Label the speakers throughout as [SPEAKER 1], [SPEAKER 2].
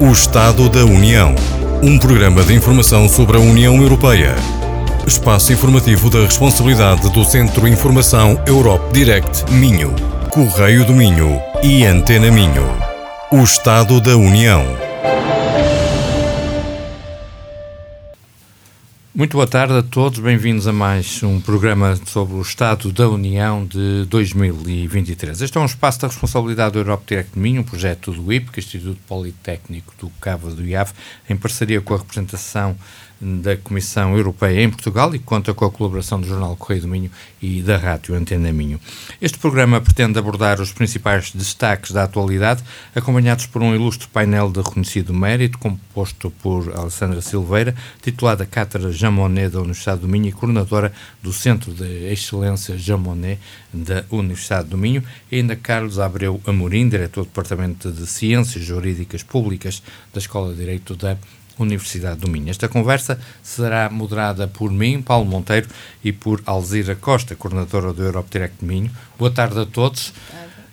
[SPEAKER 1] O Estado da União. Um programa de informação sobre a União Europeia. Espaço informativo da responsabilidade do Centro Informação Europe Direct Minho. Correio do Minho e Antena Minho. O Estado da União.
[SPEAKER 2] Muito boa tarde a todos, bem-vindos a mais um programa sobre o Estado da União de 2023. Este é um espaço da responsabilidade do Europe Direct Minho, um projeto do IPC, Instituto Politécnico do Cabo do IAV, em parceria com a representação da Comissão Europeia em Portugal e conta com a colaboração do Jornal Correio do Minho e da Rádio Antena Minho. Este programa pretende abordar os principais destaques da atualidade, acompanhados por um ilustre painel de reconhecido mérito, composto por Alessandra Silveira, titulada Cátedra Jean Monnet da Universidade do Minho e coordenadora do Centro de Excelência Jean Monnet da Universidade do Minho, e ainda Carlos Abreu Amorim, diretor do Departamento de Ciências Jurídicas Públicas da Escola de Direito da Universidade do Minho. Esta conversa será moderada por mim, Paulo Monteiro, e por Alzira Costa, coordenadora do Europe Direct Minho. Boa tarde a todos.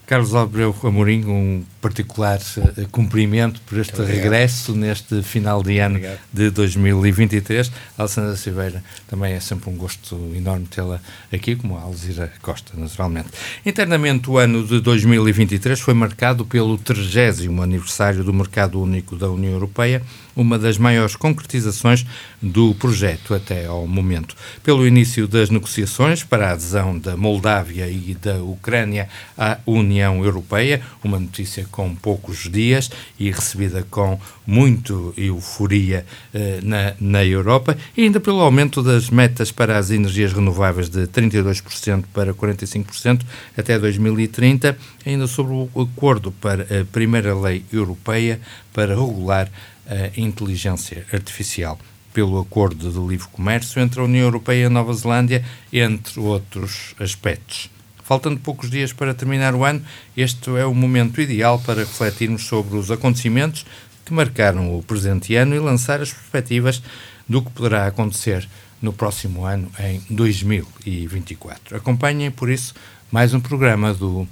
[SPEAKER 2] Carlos Abreu Amorim, um particular uh, cumprimento por este Obrigado. regresso neste final de ano Obrigado. de 2023. Alessandra Silveira, também é sempre um gosto enorme tê-la aqui, como a Alzira Costa, naturalmente. Internamente, o ano de 2023 foi marcado pelo 30 aniversário do Mercado Único da União Europeia, uma das maiores concretizações do projeto até ao momento. Pelo início das negociações para a adesão da Moldávia e da Ucrânia à União Europeia, uma notícia com poucos dias e recebida com muito euforia eh, na, na Europa, e ainda pelo aumento das metas para as energias renováveis de 32% para 45% até 2030, ainda sobre o acordo para a primeira lei europeia para regular a inteligência artificial pelo Acordo de Livre Comércio entre a União Europeia e a Nova Zelândia, entre outros aspectos. Faltando poucos dias para terminar o ano, este é o momento ideal para refletirmos sobre os acontecimentos que marcaram o presente ano e lançar as perspectivas do que poderá acontecer no próximo ano, em 2024. Acompanhem, por isso, mais um programa do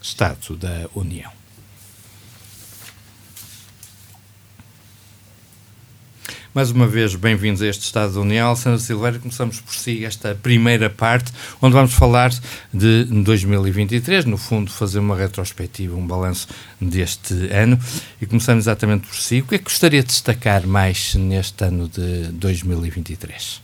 [SPEAKER 2] Estado da União. Mais uma vez, bem-vindos a este Estado da União. Alessandra Silveira, começamos por si esta primeira parte, onde vamos falar de 2023, no fundo, fazer uma retrospectiva, um balanço deste ano. E começamos exatamente por si. O que é que gostaria de destacar mais neste ano de 2023?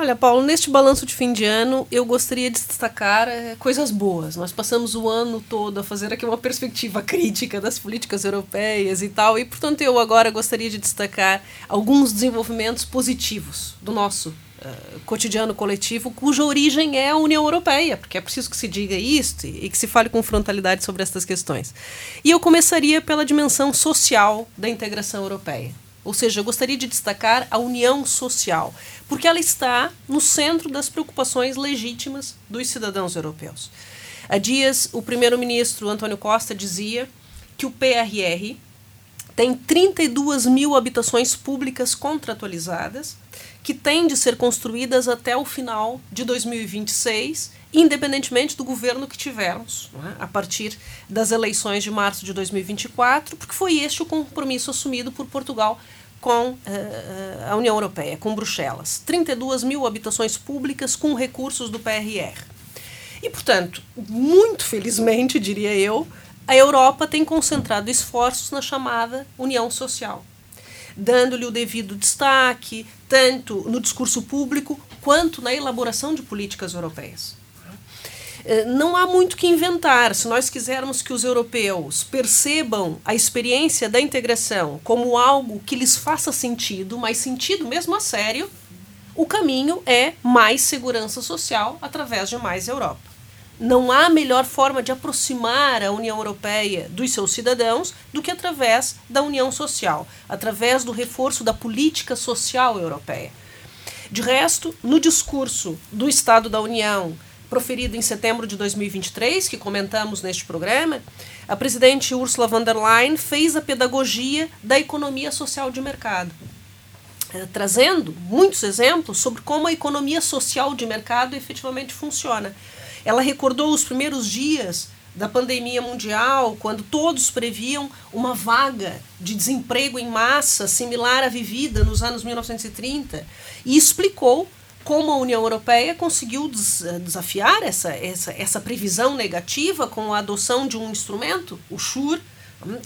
[SPEAKER 3] Olha, Paulo, neste balanço de fim de ano, eu gostaria de destacar é, coisas boas. Nós passamos o ano todo a fazer aqui uma perspectiva crítica das políticas europeias e tal, e, portanto, eu agora gostaria de destacar alguns desenvolvimentos positivos do nosso uh, cotidiano coletivo, cuja origem é a União Europeia, porque é preciso que se diga isto e, e que se fale com frontalidade sobre estas questões. E eu começaria pela dimensão social da integração europeia. Ou seja, gostaria de destacar a união social, porque ela está no centro das preocupações legítimas dos cidadãos europeus. Há dias, o primeiro-ministro Antônio Costa dizia que o PRR tem 32 mil habitações públicas contratualizadas, que têm de ser construídas até o final de 2026, independentemente do governo que tivermos, é? a partir das eleições de março de 2024, porque foi este o compromisso assumido por Portugal com uh, a União Europeia, com Bruxelas. 32 mil habitações públicas com recursos do PRR. E, portanto, muito felizmente, diria eu, a Europa tem concentrado esforços na chamada União Social, dando-lhe o devido destaque, tanto no discurso público quanto na elaboração de políticas europeias. Eh, não há muito que inventar. Se nós quisermos que os europeus percebam a experiência da integração como algo que lhes faça sentido, mas sentido mesmo a sério, o caminho é mais segurança social através de mais Europa. Não há melhor forma de aproximar a União Europeia dos seus cidadãos do que através da união social, através do reforço da política social europeia. De resto, no discurso do Estado da União, proferido em setembro de 2023, que comentamos neste programa, a presidente Ursula von der Leyen fez a pedagogia da economia social de mercado, eh, trazendo muitos exemplos sobre como a economia social de mercado efetivamente funciona. Ela recordou os primeiros dias da pandemia mundial, quando todos previam uma vaga de desemprego em massa similar à vivida nos anos 1930, e explicou como a União Europeia conseguiu desafiar essa, essa, essa previsão negativa com a adoção de um instrumento, o SURE,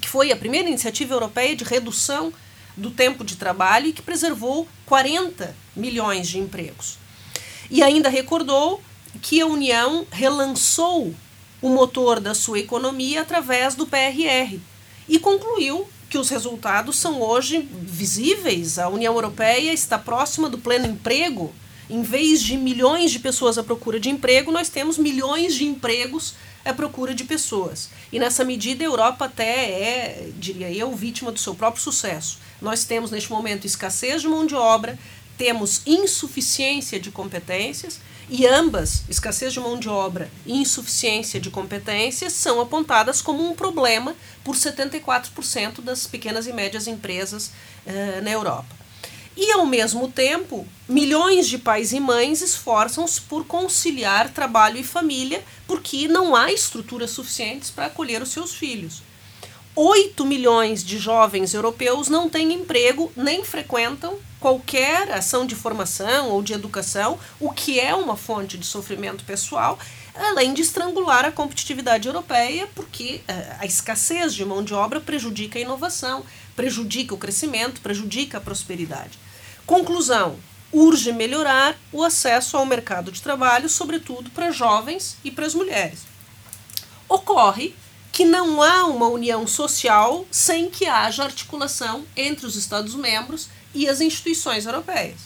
[SPEAKER 3] que foi a primeira iniciativa europeia de redução do tempo de trabalho e que preservou 40 milhões de empregos. E ainda recordou que a União relançou o motor da sua economia através do PRR e concluiu que os resultados são hoje visíveis. A União Europeia está próxima do pleno emprego. Em vez de milhões de pessoas à procura de emprego, nós temos milhões de empregos à procura de pessoas. E nessa medida, a Europa até é, diria eu, vítima do seu próprio sucesso. Nós temos neste momento escassez de mão de obra, temos insuficiência de competências e ambas, escassez de mão de obra e insuficiência de competências, são apontadas como um problema por 74% das pequenas e médias empresas uh, na Europa. E, ao mesmo tempo, milhões de pais e mães esforçam-se por conciliar trabalho e família, porque não há estruturas suficientes para acolher os seus filhos. 8 milhões de jovens europeus não têm emprego nem frequentam qualquer ação de formação ou de educação, o que é uma fonte de sofrimento pessoal, além de estrangular a competitividade europeia, porque uh, a escassez de mão de obra prejudica a inovação, prejudica o crescimento, prejudica a prosperidade. Conclusão: urge melhorar o acesso ao mercado de trabalho, sobretudo para jovens e para as mulheres. Ocorre que não há uma união social sem que haja articulação entre os Estados-membros e as instituições europeias.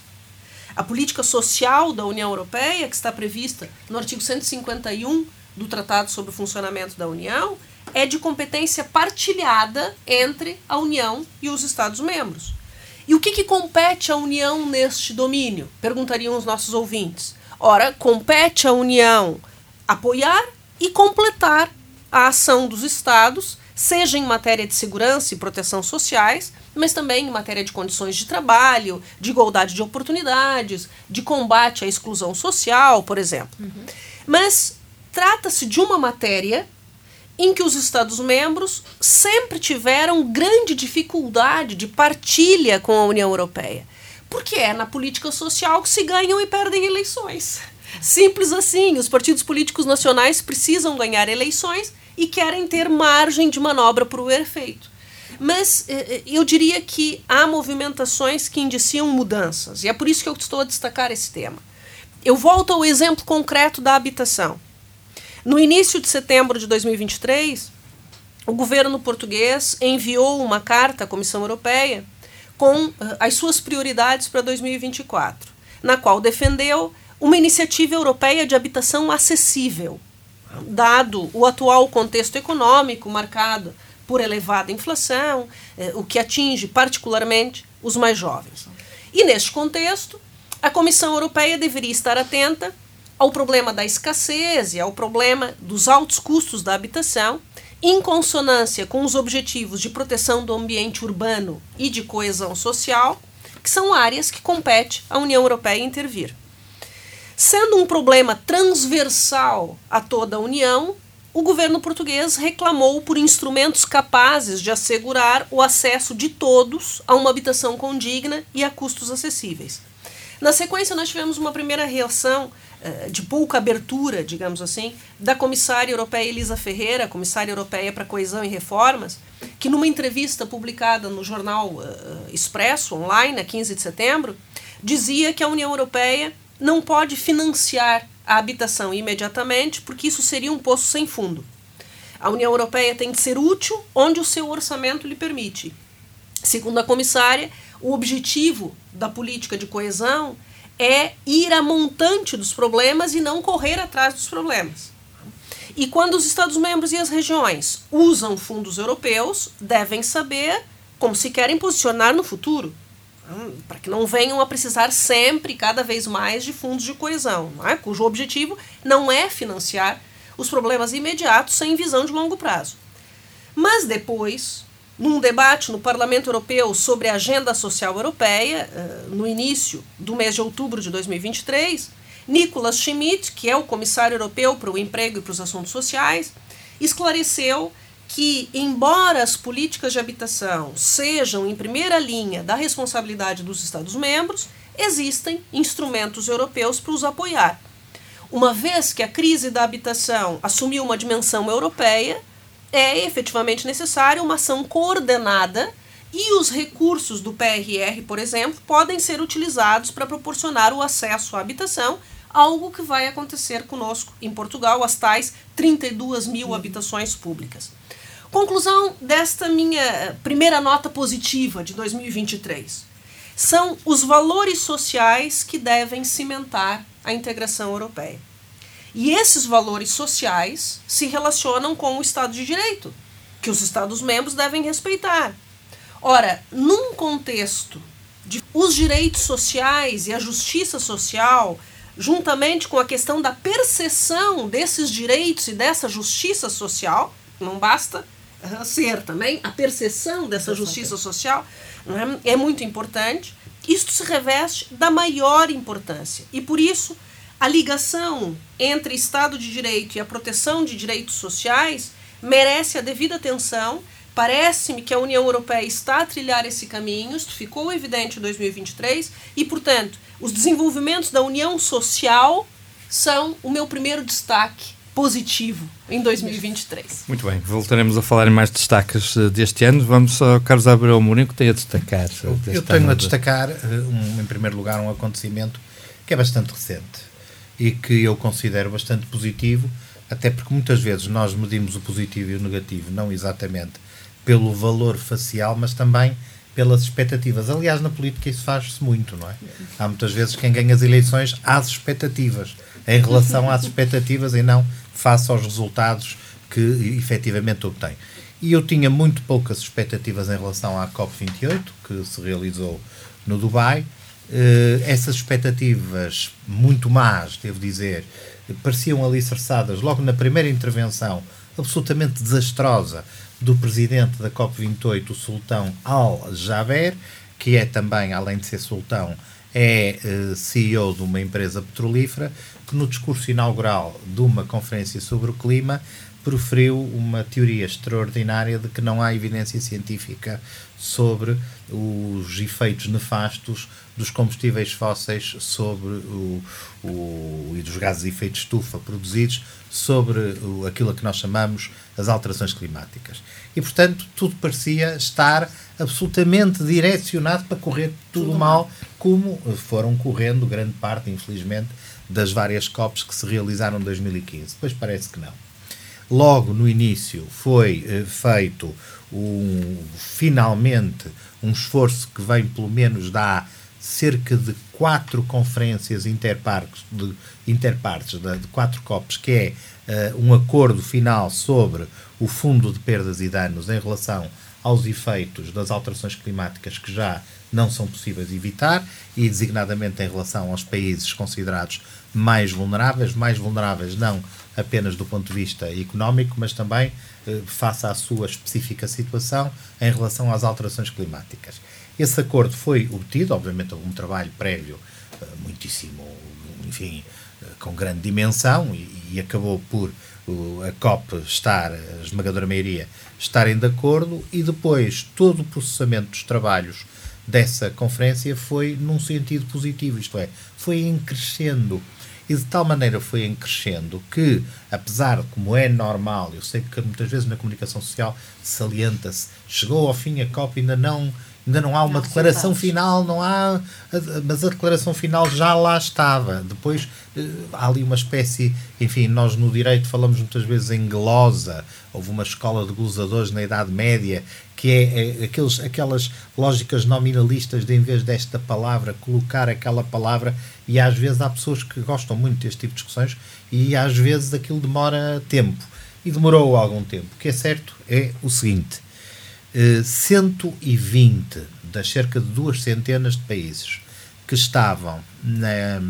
[SPEAKER 3] A política social da União Europeia, que está prevista no artigo 151 do Tratado sobre o Funcionamento da União, é de competência partilhada entre a União e os Estados-membros. E o que, que compete à União neste domínio? Perguntariam os nossos ouvintes. Ora, compete à União apoiar e completar a ação dos Estados, seja em matéria de segurança e proteção sociais, mas também em matéria de condições de trabalho, de igualdade de oportunidades, de combate à exclusão social, por exemplo. Uhum. Mas trata-se de uma matéria em que os Estados-membros sempre tiveram grande dificuldade de partilha com a União Europeia. Porque é na política social que se ganham e perdem eleições. Simples assim, os partidos políticos nacionais precisam ganhar eleições e querem ter margem de manobra para o efeito. Mas eh, eh, eu diria que há movimentações que indiciam mudanças, e é por isso que eu estou a destacar esse tema. Eu volto ao exemplo concreto da habitação. No início de setembro de 2023, o governo português enviou uma carta à Comissão Europeia com uh, as suas prioridades para 2024, na qual defendeu uma iniciativa europeia de habitação acessível, dado o atual contexto econômico marcado por elevada inflação, eh, o que atinge particularmente os mais jovens. E neste contexto, a Comissão Europeia deveria estar atenta ao problema da escassez e ao problema dos altos custos da habitação, em consonância com os objetivos de proteção do ambiente urbano e de coesão social, que são áreas que compete à União Europeia intervir. Sendo um problema transversal a toda a União, o governo português reclamou por instrumentos capazes de assegurar o acesso de todos a uma habitação condigna e a custos acessíveis. Na sequência, nós tivemos uma primeira reação de pouca abertura, digamos assim, da comissária europeia Elisa Ferreira, comissária europeia para coesão e reformas, que numa entrevista publicada no jornal uh, Expresso, online, a 15 de setembro, dizia que a União Europeia não pode financiar a habitação imediatamente, porque isso seria um poço sem fundo. A União Europeia tem de ser útil onde o seu orçamento lhe permite. Segundo a comissária, o objetivo da política de coesão é ir a montante dos problemas e não correr atrás dos problemas. E quando os Estados-membros e as regiões usam fundos europeus, devem saber como se querem posicionar no futuro para que não venham a precisar sempre, cada vez mais, de fundos de coesão, é? cujo objetivo não é financiar os problemas imediatos sem visão de longo prazo. Mas depois, num debate no Parlamento Europeu sobre a Agenda Social Europeia, eh, no início do mês de outubro de 2023, Nicolas Schmidt, que é o comissário europeu para o emprego e para os assuntos sociais, esclareceu que, embora as políticas de habitação sejam em primeira linha da responsabilidade dos Estados-membros, existem instrumentos europeus para os apoiar. Uma vez que a crise da habitação assumiu uma dimensão europeia, é efetivamente necessária uma ação coordenada e os recursos do PRR, por exemplo, podem ser utilizados para proporcionar o acesso à habitação, algo que vai acontecer conosco em Portugal, as tais 32 mil habitações públicas. Conclusão desta minha primeira nota positiva de 2023. São os valores sociais que devem cimentar a integração europeia. E esses valores sociais se relacionam com o Estado de Direito, que os Estados-membros devem respeitar. Ora, num contexto de os direitos sociais e a justiça social, juntamente com a questão da percepção desses direitos e dessa justiça social, não basta ser também a percepção dessa justiça social é? muito importante. Isto se reveste da maior importância e por isso a ligação entre Estado de Direito e a proteção de direitos sociais merece a devida atenção. Parece-me que a União Europeia está a trilhar esse caminho, isso ficou evidente em 2023, e, portanto, os desenvolvimentos da União Social são o meu primeiro destaque positivo em 2023.
[SPEAKER 2] Muito bem, voltaremos a falar em mais destaques eh, deste ano. Vamos ao Carlos Abreu Mourinho, que tem a destacar.
[SPEAKER 4] Eu tenho a destacar, eh, um, em primeiro lugar, um acontecimento que é bastante recente e que eu considero bastante positivo, até porque muitas vezes nós medimos o positivo e o negativo não exatamente pelo valor facial, mas também pelas expectativas. Aliás, na política isso faz-se muito, não é? Há muitas vezes quem ganha as eleições às expectativas, em relação às expectativas e não face aos resultados que efetivamente obtém. E eu tinha muito poucas expectativas em relação à COP28, que se realizou no Dubai, essas expectativas muito más, devo dizer, pareciam alicerçadas logo na primeira intervenção absolutamente desastrosa do presidente da COP28, o sultão Al-Jaber, que é também, além de ser sultão, é eh, CEO de uma empresa petrolífera, que no discurso inaugural de uma conferência sobre o clima proferiu uma teoria extraordinária de que não há evidência científica sobre os efeitos nefastos dos combustíveis fósseis sobre o, o, e dos gases de efeito de estufa produzidos sobre o, aquilo que nós chamamos as alterações climáticas. E, portanto, tudo parecia estar absolutamente direcionado para correr tudo, tudo mal, como foram correndo grande parte, infelizmente, das várias COPs que se realizaram em 2015. Pois parece que não logo no início foi eh, feito um, finalmente um esforço que vem pelo menos dar cerca de quatro conferências interpartes de, interpartes de, de quatro COPs, que é uh, um acordo final sobre o fundo de perdas e danos em relação aos efeitos das alterações climáticas que já não são possíveis evitar e designadamente em relação aos países considerados mais vulneráveis, mais vulneráveis não apenas do ponto de vista económico, mas também eh, face à sua específica situação em relação às alterações climáticas. Esse acordo foi obtido, obviamente houve um trabalho prévio eh, muitíssimo, enfim, eh, com grande dimensão e, e acabou por a COP estar, a esmagadora maioria, estarem de acordo e depois todo o processamento dos trabalhos dessa conferência foi num sentido positivo, isto é, foi em crescendo e de tal maneira foi em crescendo que, apesar de como é normal, eu sei que muitas vezes na comunicação social salienta-se, chegou ao fim a COP ainda não ainda não há uma não, declaração final, não há, mas a declaração final já lá estava. Depois eh, há ali uma espécie, enfim, nós no direito falamos muitas vezes em glosa, houve uma escola de glosadores na Idade Média, que é, é aqueles, aquelas lógicas nominalistas de, em vez desta palavra, colocar aquela palavra, e às vezes há pessoas que gostam muito deste tipo de discussões, e às vezes aquilo demora tempo. E demorou algum tempo. O que é certo é o seguinte: 120 eh, das cerca de duas centenas de países que estavam na,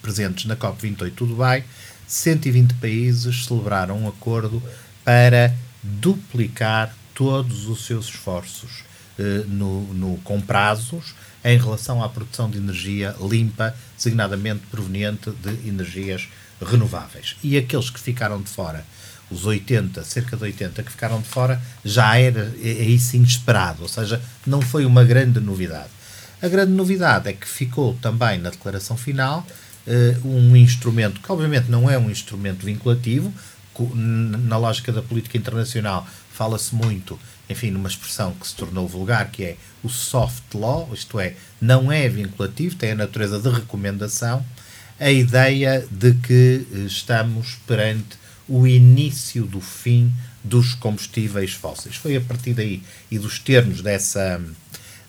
[SPEAKER 4] presentes na COP28 do Dubai, 120 países celebraram um acordo para duplicar todos os seus esforços eh, no, no, com prazos em relação à produção de energia limpa, designadamente proveniente de energias renováveis. E aqueles que ficaram de fora os 80, cerca de 80 que ficaram de fora, já era aí sim esperado, ou seja, não foi uma grande novidade. A grande novidade é que ficou também na declaração final uh, um instrumento que, obviamente, não é um instrumento vinculativo, na lógica da política internacional fala-se muito, enfim, numa expressão que se tornou vulgar, que é o soft law, isto é, não é vinculativo, tem a natureza de recomendação, a ideia de que eh, estamos perante o início do fim dos combustíveis fósseis. Foi a partir daí e dos termos dessa,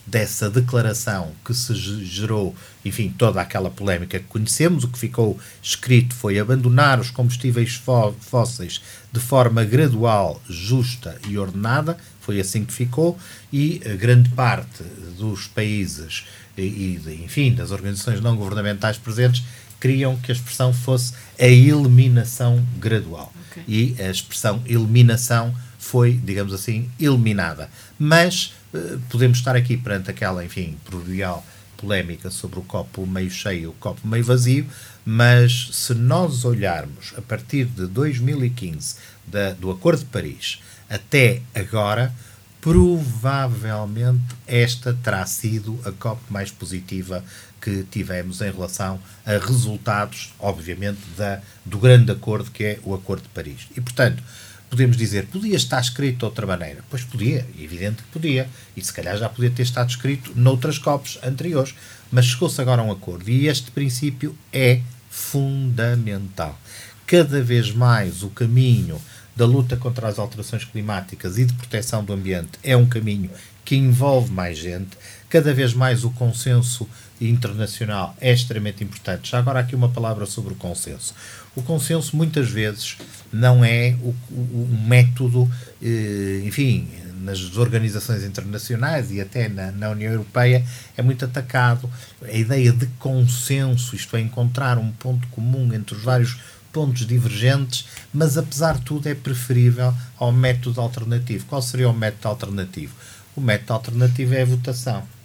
[SPEAKER 4] dessa declaração que se gerou, enfim, toda aquela polémica que conhecemos. O que ficou escrito foi abandonar os combustíveis fósseis de forma gradual, justa e ordenada. Foi assim que ficou, e grande parte dos países e, e enfim, das organizações não governamentais presentes queriam que a expressão fosse a eliminação gradual. Okay. E a expressão eliminação foi, digamos assim, eliminada. Mas uh, podemos estar aqui perante aquela, enfim, proverbial polémica sobre o copo meio cheio, o copo meio vazio, mas se nós olharmos a partir de 2015, da, do Acordo de Paris, até agora, provavelmente esta terá sido a COP mais positiva que tivemos em relação a resultados, obviamente, da, do grande acordo que é o Acordo de Paris. E, portanto, podemos dizer, podia estar escrito de outra maneira? Pois podia, evidente que podia. E se calhar já podia ter estado escrito noutras COPs anteriores. Mas chegou-se agora a um acordo. E este princípio é fundamental. Cada vez mais o caminho da luta contra as alterações climáticas e de proteção do ambiente é um caminho que envolve mais gente. Cada vez mais o consenso internacional é extremamente importante. Já agora aqui uma palavra sobre o consenso. O consenso muitas vezes não é o, o, o método, eh, enfim, nas organizações internacionais e até na, na, União Europeia é muito atacado. A ideia de consenso, isto é, encontrar um ponto comum entre os vários pontos divergentes, mas apesar de tudo é preferível ao método alternativo. Qual seria o método alternativo? O método alternativo é a votação.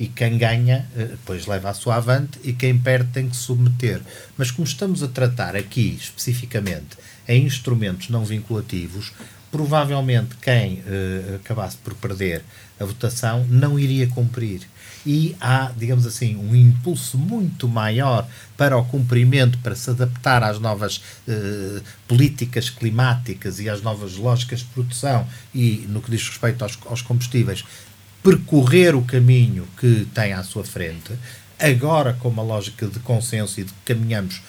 [SPEAKER 4] E quem ganha, eh, depois leva a sua avante, e quem perde tem que submeter. Mas como estamos a tratar aqui, especificamente, em instrumentos não vinculativos, provavelmente quem uh, acabasse por perder a votação não iria cumprir e há, digamos assim, um impulso muito maior para o cumprimento, para se adaptar às novas eh, políticas climáticas e às novas lógicas de produção e, no que diz respeito aos, aos combustíveis, percorrer o caminho que tem à sua frente, agora com uma lógica de consenso e de que caminhamos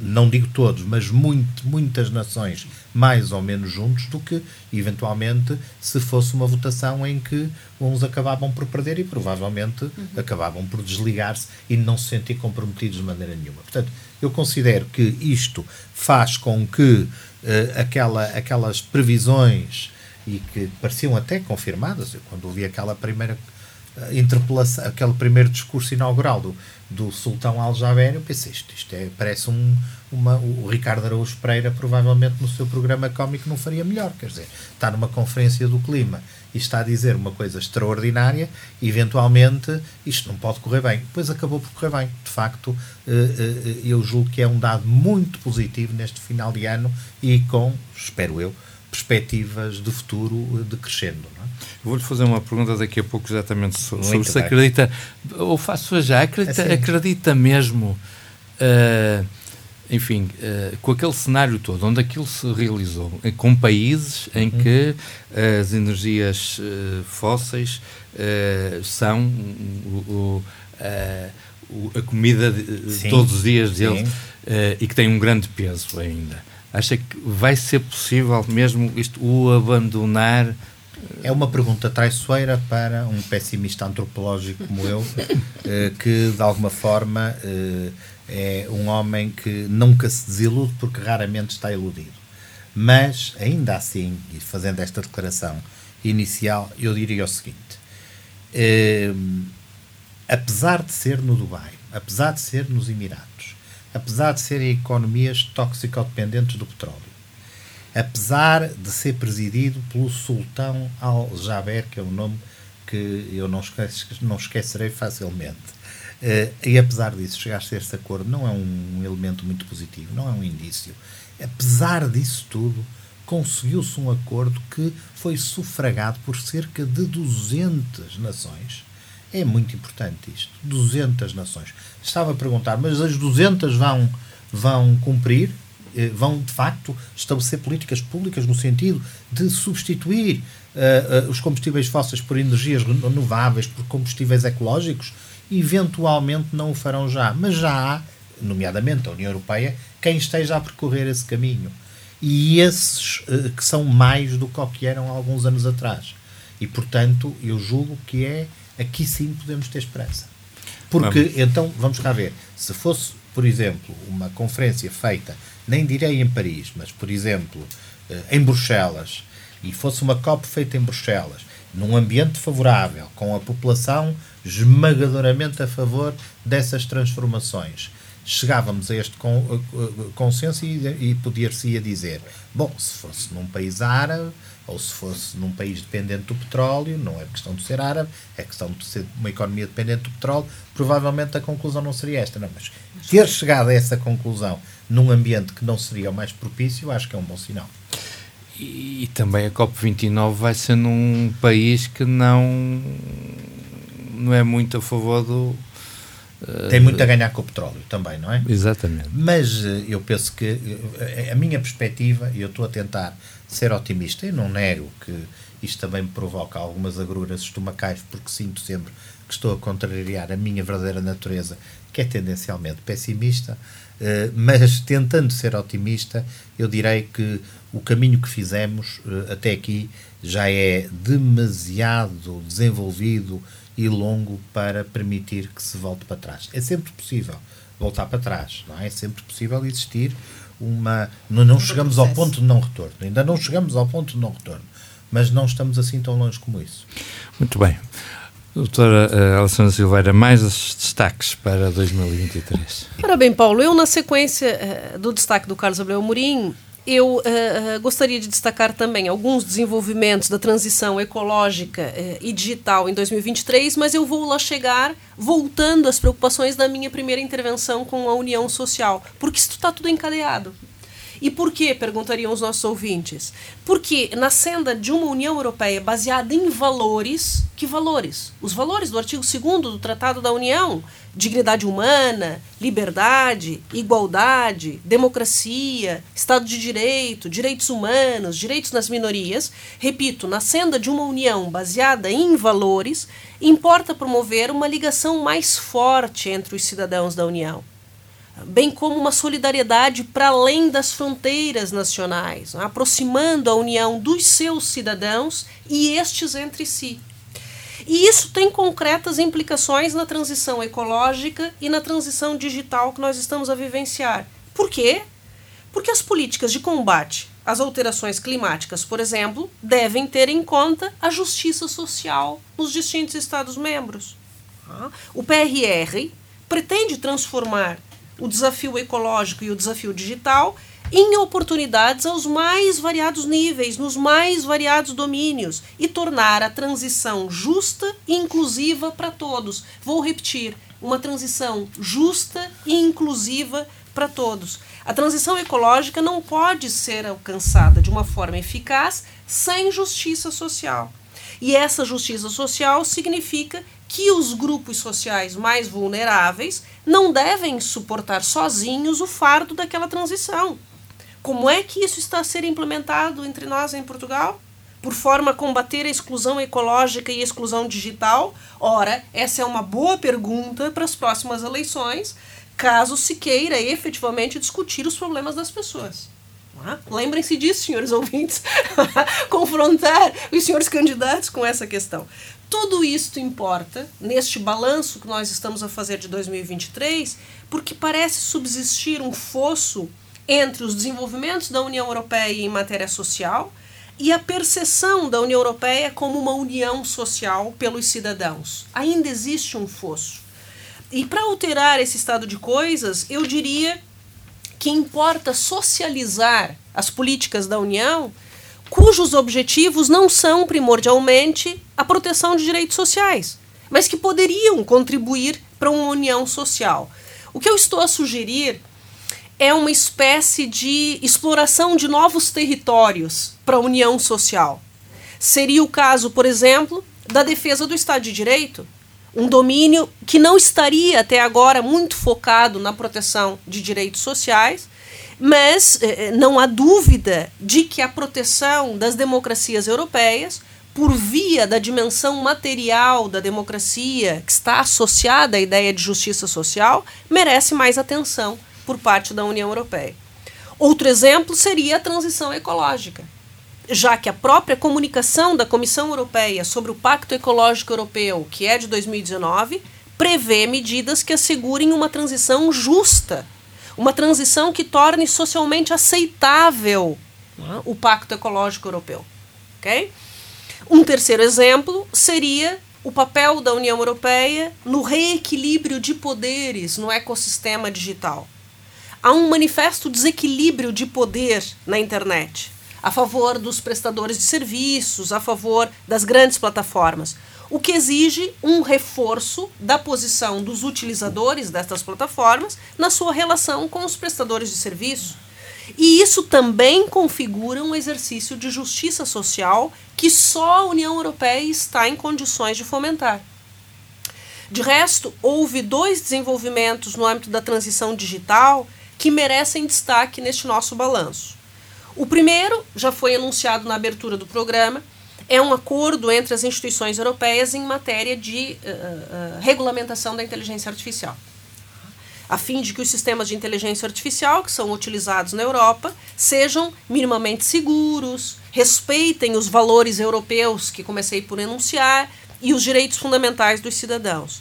[SPEAKER 4] não digo todos, mas muito, muitas nações mais ou menos juntos do que, eventualmente, se fosse uma votação em que uns acabavam por perder e provavelmente uhum. acabavam por desligar-se e não se sentir comprometidos de maneira nenhuma. Portanto, eu considero que isto faz com que uh, aquela, aquelas previsões e que pareciam até confirmadas, eu quando ouvi aquela primeira uh, interpelação, aquele primeiro discurso inaugural do, do Sultão Al-Jaber, eu pensei, isto, isto é, parece um, uma, o Ricardo Araújo Pereira provavelmente no seu programa cómico não faria melhor, quer dizer, está numa conferência do clima e está a dizer uma coisa extraordinária, eventualmente isto não pode correr bem. Depois acabou por correr bem. De facto, eh, eh, eu julgo que é um dado muito positivo neste final de ano e com, espero eu, perspectivas de futuro de crescendo. Não é?
[SPEAKER 2] Vou-lhe fazer uma pergunta daqui a pouco exatamente sobre, sobre se acredita, ou faço já, acredita, assim. acredita mesmo, uh, enfim, uh, com aquele cenário todo, onde aquilo se realizou, com países em uhum. que as energias uh, fósseis são o, o, a comida de, todos os dias deles e que tem um grande peso ainda. Acha que vai ser possível mesmo isto, o abandonar
[SPEAKER 4] é uma pergunta traiçoeira para um pessimista antropológico como eu, eh, que de alguma forma eh, é um homem que nunca se desilude porque raramente está iludido. Mas, ainda assim, e fazendo esta declaração inicial, eu diria o seguinte: eh, apesar de ser no Dubai, apesar de ser nos Emirados, apesar de serem economias toxicodependentes do petróleo, apesar de ser presidido pelo Sultão Al-Jaber, que é um nome que eu não, esquece, não esquecerei facilmente. Uh, e apesar disso, chegar-se a este acordo não é um elemento muito positivo, não é um indício. Apesar disso tudo, conseguiu-se um acordo que foi sufragado por cerca de 200 nações. É muito importante isto. 200 nações. Estava a perguntar, mas as 200 vão, vão cumprir? Eh, vão, de facto, estabelecer políticas públicas no sentido de substituir uh, uh, os combustíveis fósseis por energias renováveis, por combustíveis ecológicos? Eventualmente não o farão já, mas já há, nomeadamente a União Europeia, quem esteja a percorrer esse caminho. E esses uh, que são mais do que o que eram alguns anos atrás. E, portanto, eu julgo que é aqui sim podemos ter esperança. Porque, vamos. então, vamos cá ver, se fosse, por exemplo, uma conferência feita, nem direi em Paris, mas, por exemplo, em Bruxelas, e fosse uma COP feita em Bruxelas, num ambiente favorável, com a população esmagadoramente a favor dessas transformações, chegávamos a este consenso e, e poder-se-ia dizer: bom, se fosse num país árabe ou se fosse num país dependente do petróleo, não é questão de ser árabe, é questão de ser uma economia dependente do petróleo, provavelmente a conclusão não seria esta. Não, mas ter chegado a essa conclusão num ambiente que não seria o mais propício, acho que é um bom sinal.
[SPEAKER 2] E, e também a COP29 vai ser num país que não, não é muito a favor do,
[SPEAKER 4] tem muito a ganhar com o petróleo também, não é?
[SPEAKER 2] Exatamente.
[SPEAKER 4] Mas eh, eu penso que eh, a minha perspectiva, e eu estou a tentar ser otimista, e não nego que isto também me provoca algumas agruras estomacais, porque sinto sempre que estou a contrariar a minha verdadeira natureza, que é tendencialmente pessimista, eh, mas tentando ser otimista, eu direi que o caminho que fizemos até aqui já é demasiado desenvolvido e longo para permitir que se volte para trás. É sempre possível voltar para trás, não é? É sempre possível existir uma. Não, não chegamos ao ponto de não retorno, ainda não chegamos ao ponto de não retorno, mas não estamos assim tão longe como isso.
[SPEAKER 2] Muito bem. Doutora uh, Alessandra Silveira, mais os destaques para 2023.
[SPEAKER 3] Ora bem, Paulo, eu na sequência uh, do destaque do Carlos Abreu Murim, eu uh, gostaria de destacar também alguns desenvolvimentos da transição ecológica uh, e digital em 2023, mas eu vou lá chegar voltando às preocupações da minha primeira intervenção com a União Social, porque isso está tudo encadeado. E por quê? Perguntariam os nossos ouvintes. Porque na senda de uma União Europeia baseada em valores, que valores? Os valores do artigo 2 do Tratado da União: dignidade humana, liberdade, igualdade, democracia, Estado de Direito, direitos humanos, direitos das minorias. Repito, na senda de uma União baseada em valores, importa promover uma ligação mais forte entre os cidadãos da União bem como uma solidariedade para além das fronteiras nacionais, né, aproximando a união dos seus cidadãos e estes entre si. E isso tem concretas implicações na transição ecológica e na transição digital que nós estamos a vivenciar. Por quê? Porque as políticas de combate às alterações climáticas, por exemplo, devem ter em conta a justiça social nos distintos Estados-membros. O PRR pretende transformar o desafio ecológico e o desafio digital em oportunidades aos mais variados níveis, nos mais variados domínios e tornar a transição justa e inclusiva para todos. Vou repetir: uma transição justa e inclusiva para todos. A transição ecológica não pode ser alcançada de uma forma eficaz sem justiça social. E essa justiça social significa que os grupos sociais mais vulneráveis não devem suportar sozinhos o fardo daquela transição. Como é que isso está a ser implementado entre nós em Portugal? Por forma a combater a exclusão ecológica e a exclusão digital? Ora, essa é uma boa pergunta para as próximas eleições, caso se queira efetivamente discutir os problemas das pessoas. Ah, lembrem-se disso, senhores ouvintes, confrontar os senhores candidatos com essa questão. Tudo isto importa neste balanço que nós estamos a fazer de 2023, porque parece subsistir um fosso entre os desenvolvimentos da União Europeia em matéria social e a percepção da União Europeia como uma união social pelos cidadãos. Ainda existe um fosso. E para alterar esse estado de coisas, eu diria que importa socializar as políticas da União cujos objetivos não são primordialmente a proteção de direitos sociais, mas que poderiam contribuir para uma união social. O que eu estou a sugerir é uma espécie de exploração de novos territórios para a união social. Seria o caso, por exemplo, da defesa do Estado de Direito, um domínio que não estaria até agora muito focado na proteção de direitos sociais, mas eh, não há dúvida de que a proteção das democracias europeias, por via da dimensão material da democracia, que está associada à ideia de justiça social, merece mais atenção por parte da União Europeia. Outro exemplo seria a transição ecológica já que a própria comunicação da Comissão Europeia sobre o Pacto Ecológico Europeu, que é de 2019, prevê medidas que assegurem uma transição justa, uma transição que torne socialmente aceitável né, o Pacto Ecológico Europeu. Okay? Um terceiro exemplo seria o papel da União Europeia no reequilíbrio de poderes no ecossistema digital. Há um manifesto desequilíbrio de poder na internet a favor dos prestadores de serviços, a favor das grandes plataformas, o que exige um reforço da posição dos utilizadores destas plataformas na sua relação com os prestadores de serviço. E isso também configura um exercício de justiça social que só a União Europeia está em condições de fomentar. De resto, houve dois desenvolvimentos no âmbito da transição digital que merecem destaque neste nosso balanço. O primeiro, já foi anunciado na abertura do programa, é um acordo entre as instituições europeias em matéria de uh, uh, regulamentação da inteligência artificial. A fim de que os sistemas de inteligência artificial que são utilizados na Europa sejam minimamente seguros, respeitem os valores europeus que comecei por enunciar e os direitos fundamentais dos cidadãos.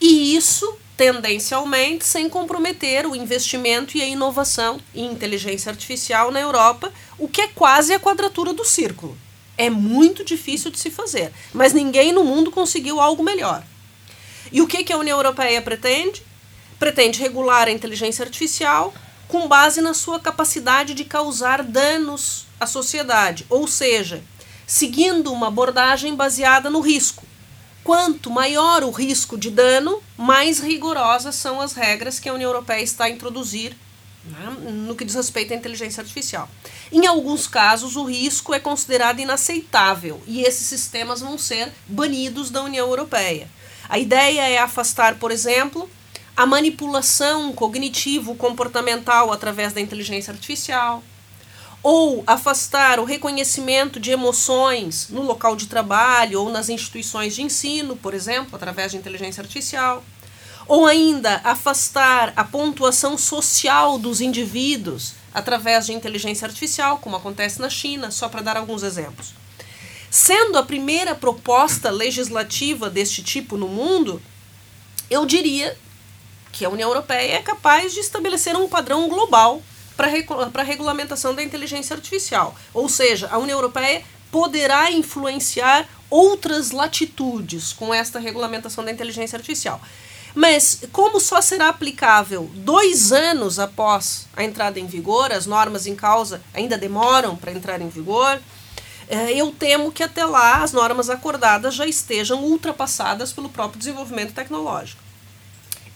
[SPEAKER 3] E isso tendencialmente sem comprometer o investimento e a inovação em inteligência artificial na Europa, o que é quase a quadratura do círculo. É muito difícil de se fazer, mas ninguém no mundo conseguiu algo melhor. E o que, que a União Europeia pretende? Pretende regular a inteligência artificial com base na sua capacidade de causar danos à sociedade, ou seja, seguindo uma abordagem baseada no risco Quanto maior o risco de dano, mais rigorosas são as regras que a União Europeia está a introduzir né, no que diz respeito à inteligência artificial. Em alguns casos, o risco é considerado inaceitável e esses sistemas vão ser banidos da União Europeia. A ideia é afastar, por exemplo, a manipulação cognitivo-comportamental através da inteligência artificial, ou afastar o reconhecimento de emoções no local de trabalho ou nas instituições de ensino, por exemplo, através de inteligência artificial, ou ainda afastar a pontuação social dos indivíduos através de inteligência artificial, como acontece na China, só para dar alguns exemplos. Sendo a primeira proposta legislativa deste tipo no mundo, eu diria que a União Europeia é capaz de estabelecer um padrão global para a regulamentação da inteligência artificial. Ou seja, a União Europeia poderá influenciar outras latitudes com esta regulamentação da inteligência artificial. Mas, como só será aplicável dois anos após a entrada em vigor, as normas em causa ainda demoram para entrar em vigor, eh, eu temo que até lá as normas acordadas já estejam ultrapassadas pelo próprio desenvolvimento tecnológico.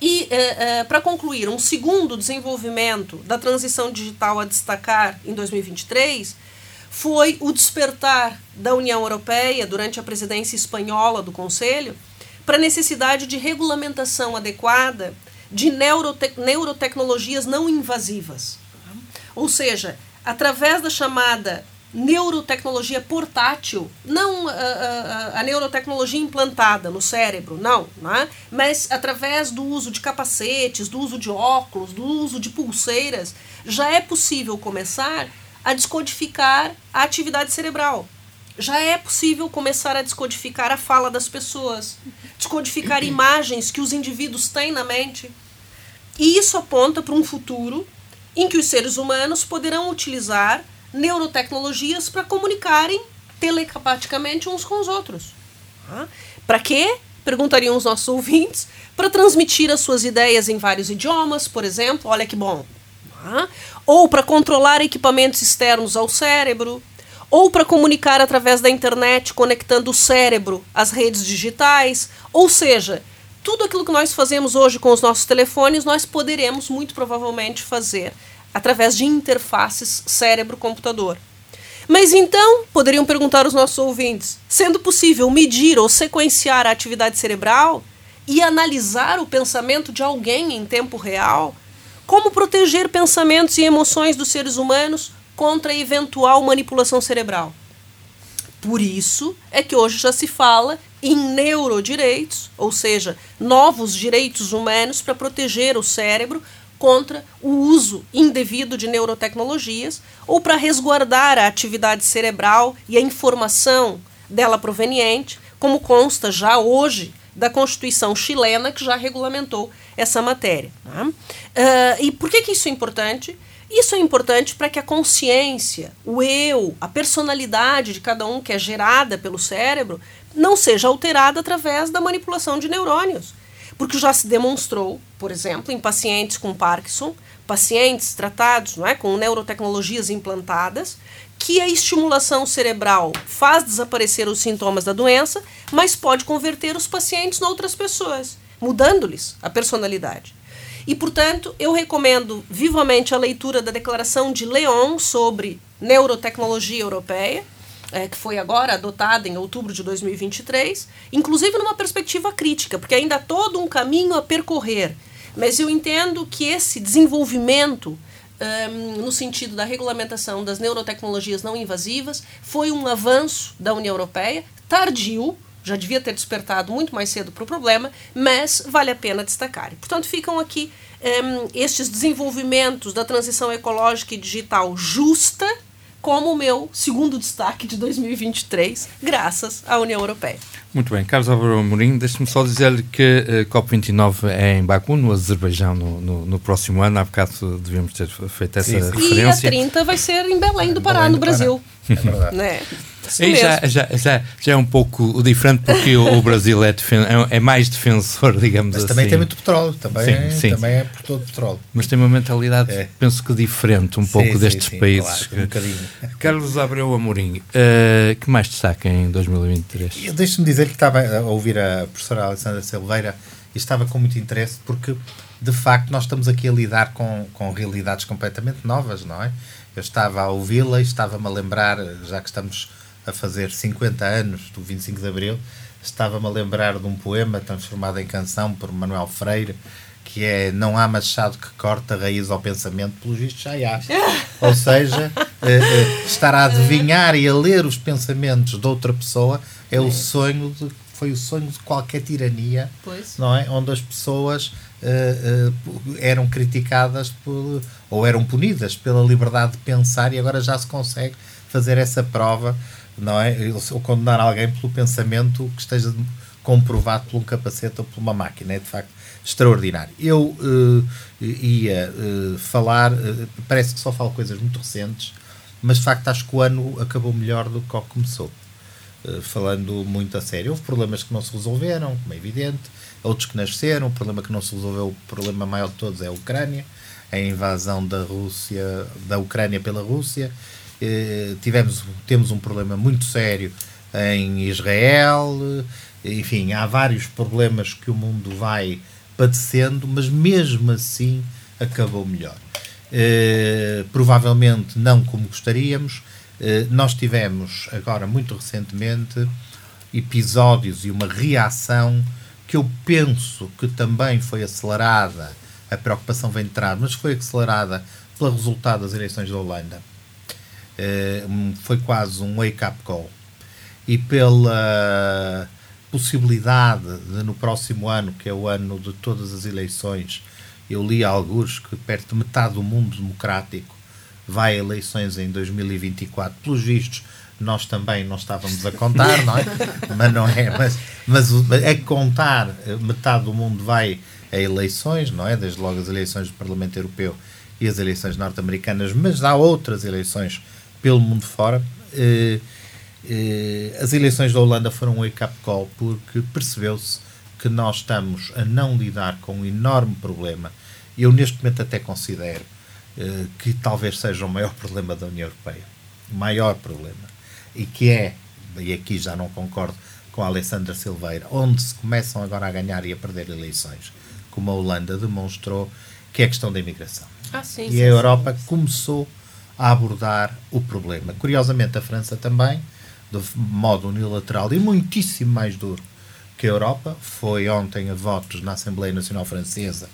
[SPEAKER 3] E, é, é, para concluir, um segundo desenvolvimento da transição digital a destacar em 2023 foi o despertar da União Europeia, durante a presidência espanhola do Conselho, para a necessidade de regulamentação adequada de neurote neurotecnologias não invasivas. Ou seja, através da chamada neurotecnologia portátil, não a, a, a, neurotecnologia implantada no cérebro, não, né? mas através do uso de capacetes, do uso de óculos, do uso de pulseiras, já é possível começar a descodificar a atividade cerebral. Já é possível começar a descodificar a fala das pessoas, descodificar imagens que os indivíduos têm na mente. E isso aponta para um futuro em que os seres humanos poderão utilizar neurotecnologias para comunicarem telepaticamente uns com os outros. Ah, para quê? Perguntariam os nossos ouvintes. Para transmitir as suas ideias em vários idiomas, por exemplo, olha que bom. Ah, ou para controlar equipamentos externos ao cérebro, ou para comunicar através da internet, conectando o cérebro às redes digitais, ou seja, tudo aquilo que nós fazemos hoje com os nossos telefones, nós poderemos muito provavelmente fazer através de interfaces cérebro-computador. Mas então, poderiam perguntar os nossos ouvintes, sendo possível medir ou sequenciar a atividade cerebral e analisar o pensamento de alguém em tempo real, como proteger pensamentos e emoções dos seres humanos contra eventual manipulação cerebral? Por isso é que hoje já se fala em neurodireitos, ou seja, novos direitos humanos para proteger o cérebro contra o uso indevido de neurotecnologias ou para resguardar a atividade cerebral e a informação dela proveniente, como consta já hoje da Constituição chilena, que já regulamentou essa matéria. Tá? Uh, e por que, que isso é importante? Isso é importante para que a consciência, o eu, a personalidade de cada um que é gerada pelo cérebro não seja alterada através da manipulação de neurônios. Porque já se demonstrou, por exemplo, em pacientes com Parkinson, pacientes tratados não é, com neurotecnologias implantadas, que a estimulação cerebral faz desaparecer os sintomas da doença, mas pode converter os pacientes em outras pessoas, mudando-lhes a personalidade. E, portanto, eu recomendo vivamente a leitura da Declaração de Leon sobre Neurotecnologia Europeia, é, que foi agora adotada em outubro de 2023, inclusive numa perspectiva crítica, porque ainda há todo um caminho a percorrer. Mas eu entendo que esse desenvolvimento, um, no sentido da regulamentação das neurotecnologias não invasivas, foi um avanço da União Europeia, tardio, já devia ter despertado muito mais cedo para o problema, mas vale a pena destacar. Portanto, ficam aqui um, estes desenvolvimentos da transição ecológica e digital justa como o meu segundo destaque de 2023, graças à União Europeia.
[SPEAKER 2] Muito bem, Carlos Álvaro Amorim, deixe-me só dizer-lhe que a uh, COP29 é em Baku, no Azerbaijão, no, no, no, próximo ano. Há bocado devíamos ter feito essa sim, sim. referência.
[SPEAKER 3] E a 30 vai ser em Belém do Pará, Belém do no Brasil.
[SPEAKER 4] É verdade.
[SPEAKER 3] né?
[SPEAKER 2] Aí já, já, já, já é um pouco diferente porque o, o Brasil é, defen é, é, mais defensor, digamos
[SPEAKER 4] Mas
[SPEAKER 2] assim.
[SPEAKER 4] também tem muito petróleo, também, sim, é, sim. também é por todo petróleo.
[SPEAKER 2] Mas tem uma mentalidade, é. penso que diferente um pouco destes países.
[SPEAKER 4] Claro, um bocadinho.
[SPEAKER 2] Carlos Abreu Amorim, uh, que mais destaca em 2023?
[SPEAKER 4] Deixe-me dizer que estava a ouvir a professora Alessandra Silveira e estava com muito interesse porque, de facto, nós estamos aqui a lidar com, com realidades completamente novas, não é? Eu estava a ouvi-la e estava-me a lembrar, já que estamos a fazer 50 anos do 25 de Abril, estava-me a lembrar de um poema transformado em canção por Manuel Freire, que é Não há machado que corta raiz ao pensamento, pelo visto já há. Ou seja, eh, eh, estar a adivinhar e a ler os pensamentos de outra pessoa é o sonho de foi o sonho de qualquer tirania,
[SPEAKER 3] pois.
[SPEAKER 4] não é? Onde as pessoas uh, uh, eram criticadas por, ou eram punidas pela liberdade de pensar e agora já se consegue fazer essa prova não é? Ou condenar alguém pelo pensamento que esteja comprovado por um capacete ou por uma máquina. É de facto extraordinário. Eu uh, ia uh, falar, uh, parece que só falo coisas muito recentes, mas de facto acho que o ano acabou melhor do que começou. falando muito a sério. Houve problemas que não se resolveram, como é evidente, outros que nasceram. O problema que não se resolveu, o problema maior de todos é a Ucrânia, a invasão da Rússia, da Ucrânia pela Rússia tivemos, temos um problema muito sério em Israel, enfim, há vários problemas que o mundo vai padecendo, mas mesmo assim acabou melhor. Eh, provavelmente não como gostaríamos. Eh, nós tivemos agora, muito recentemente, episódios e uma reação que eu penso que também foi acelerada, a preocupação vem de trás, mas foi acelerada pelo resultado das eleições da Holanda foi quase um wake-up call. E pela possibilidade de no próximo ano, que é o ano de todas as eleições, eu li alguns que perto de metade do mundo democrático vai a eleições em 2024. Pelos vistos, nós também não estávamos a contar, não é? mas não é, mas, mas é contar, metade do mundo vai a eleições, não é? Desde logo as eleições do Parlamento Europeu e as eleições norte-americanas, mas há outras eleições pelo mundo fora. Eh, eh, as eleições da Holanda foram um wake-up call porque percebeu-se que nós estamos a não lidar com um enorme problema. Eu, neste momento, até considero eh, que talvez seja o maior problema da União Europeia. O maior problema. E que é, e aqui já não concordo com a Alessandra Silveira, onde se começam agora a ganhar e a perder eleições, como a Holanda demonstrou, que é a questão da imigração.
[SPEAKER 3] Ah, sim,
[SPEAKER 4] e
[SPEAKER 3] sim,
[SPEAKER 4] a Europa
[SPEAKER 3] sim.
[SPEAKER 4] começou a abordar o problema. Curiosamente, a França também, de modo unilateral e muitíssimo mais duro que a Europa. Foi ontem a votos na Assembleia Nacional Francesa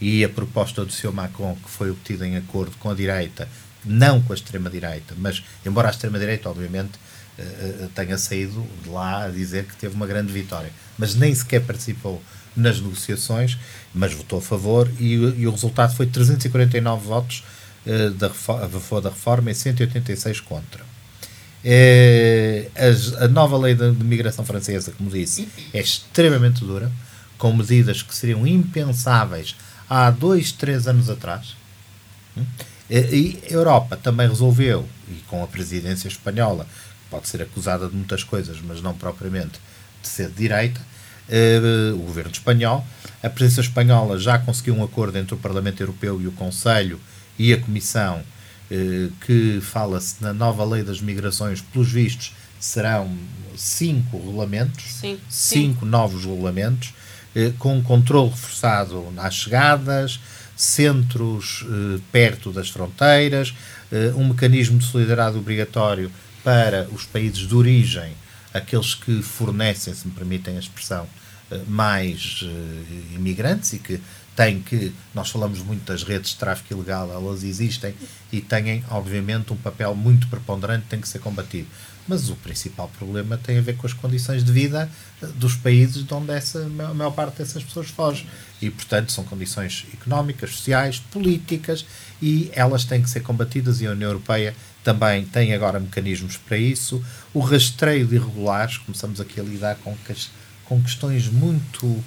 [SPEAKER 4] e a proposta do Sr. Macron, que foi obtida em acordo com a direita, não com a extrema-direita, mas, embora a extrema-direita, obviamente, eh, eh, tenha saído de lá a dizer que teve uma grande vitória, mas nem sequer participou nas negociações, mas votou a favor e, e o resultado foi 349 votos da, a favor da reforma e 186 contra. É, a, a, nova lei de, de migração francesa, como disse, é extremamente dura, com medidas que seriam impensáveis há dois, três anos atrás. Hum? E a Europa também resolveu, e com a presidência espanhola, pode ser acusada de muitas coisas, mas não propriamente de ser de direita, uh, o governo espanhol. A presidência espanhola já conseguiu um acordo entre o Parlamento Europeu e o Conselho e a Comissão, uh, que fala-se na nova lei das migrações, pelos vistos, serão cinco regulamentos,
[SPEAKER 3] sim,
[SPEAKER 4] cinco
[SPEAKER 3] sim.
[SPEAKER 4] novos regulamentos, uh, com um controle reforçado às chegadas, centros perto das fronteiras, um mecanismo de solidariedade obrigatório para os países de origem aqueles que fornecem, se me permitem a expressão, eh, mais imigrantes e que têm que, nós falamos muito das redes de tráfico ilegal, elas existem e têm, obviamente, um papel muito preponderante, tem que ser combatido. Mas o principal problema tem a ver com as condições de vida eh, dos países de onde essa, a maior parte dessas pessoas foge. E, portanto, são condições económicas, sociais, políticas e elas têm que ser combatidas e a União Europeia também tem agora mecanismos para isso. O rastreio de irregulares, começamos aqui a lidar com, com questões muito,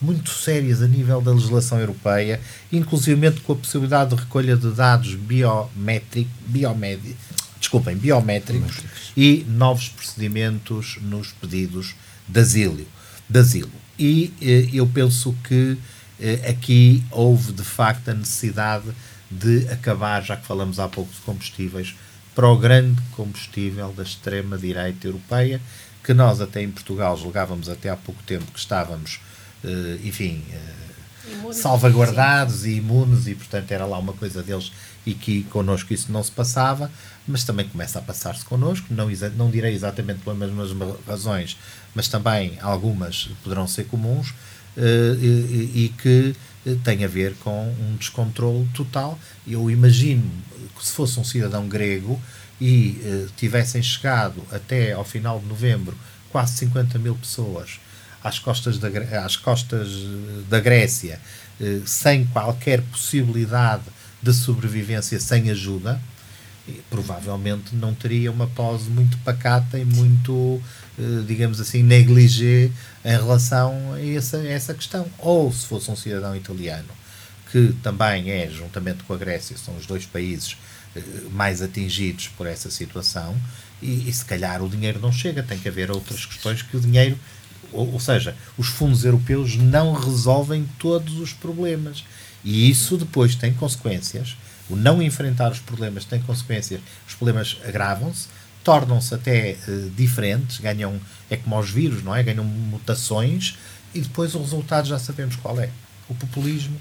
[SPEAKER 4] muito sérias a nível da legislação europeia, inclusive com a possibilidade de recolha de dados biométricos, biomédi, desculpem, biométricos e novos procedimentos nos pedidos de asilo. De asilo. E eh, eu penso que eh, aqui houve de facto a necessidade de acabar, já que falamos há pouco de combustíveis, para o grande combustível da extrema-direita europeia, que nós até em Portugal julgávamos até há pouco tempo que estávamos, uh, enfim, uh, salvaguardados e imunes, e portanto era lá uma coisa deles e que connosco isso não se passava, mas também começa a passar-se connosco, não, não direi exatamente pelas mesmas razões, mas também algumas poderão ser comuns, uh, e, e que tem a ver com um descontrole total. Eu imagino que se fosse um cidadão grego e eh, tivessem chegado até ao final de novembro quase 50 mil pessoas às costas da, às costas eh, da Grécia eh, sem qualquer possibilidade de sobrevivência, sem ajuda, provavelmente não teria uma pose muito pacata e muito, digamos assim, negligé em relação a essa, a essa questão. Ou se fosse um cidadão italiano, que também é, juntamente com a Grécia, são os dois países mais atingidos por essa situação, e, e, se calhar o dinheiro não chega, tem que haver outras questões que o dinheiro, ou, ou seja, os fundos europeus não resolvem todos os problemas. E isso depois tem consequências. O não enfrentar os problemas tem consequências. Os problemas agravam-se, tornam-se até uh, diferentes, ganham, é como os vírus, não é? Ganham mutações e depois o resultado já sabemos qual é. O populismo,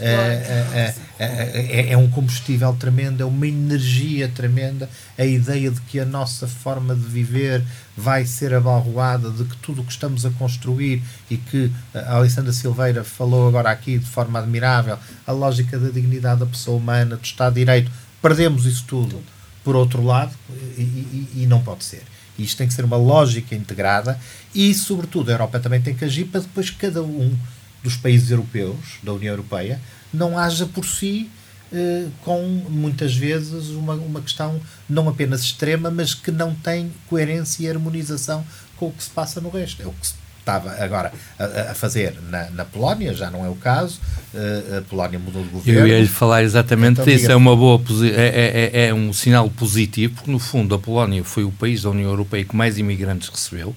[SPEAKER 4] é, é, é, um combustível tremendo, é uma energia tremenda. A ideia de que a nossa forma de viver vai ser abalroada, de que tudo o que estamos a construir e que a Alessandra Silveira falou agora aqui de forma admirável, a lógica da dignidade da pessoa humana, do Estado de Direito, perdemos isso tudo por outro lado e, e, e não pode ser. Isto tem que ser uma lógica integrada e, sobretudo, a Europa também tem que agir para depois cada um dos países europeus, da União Europeia, não haja por si, eh, com muitas vezes uma, uma questão não apenas extrema, mas que não tem coerência e harmonização com o que se passa no resto. É o que se estava agora a, a fazer na, na, Polónia, já não é o caso, uh, a Polónia mudou de governo.
[SPEAKER 2] Eu ia lhe falar exatamente então, isso, é, uma boa, é, é, é, é um sinal positivo, porque no fundo a Polónia foi o país da União Europeia que mais imigrantes recebeu,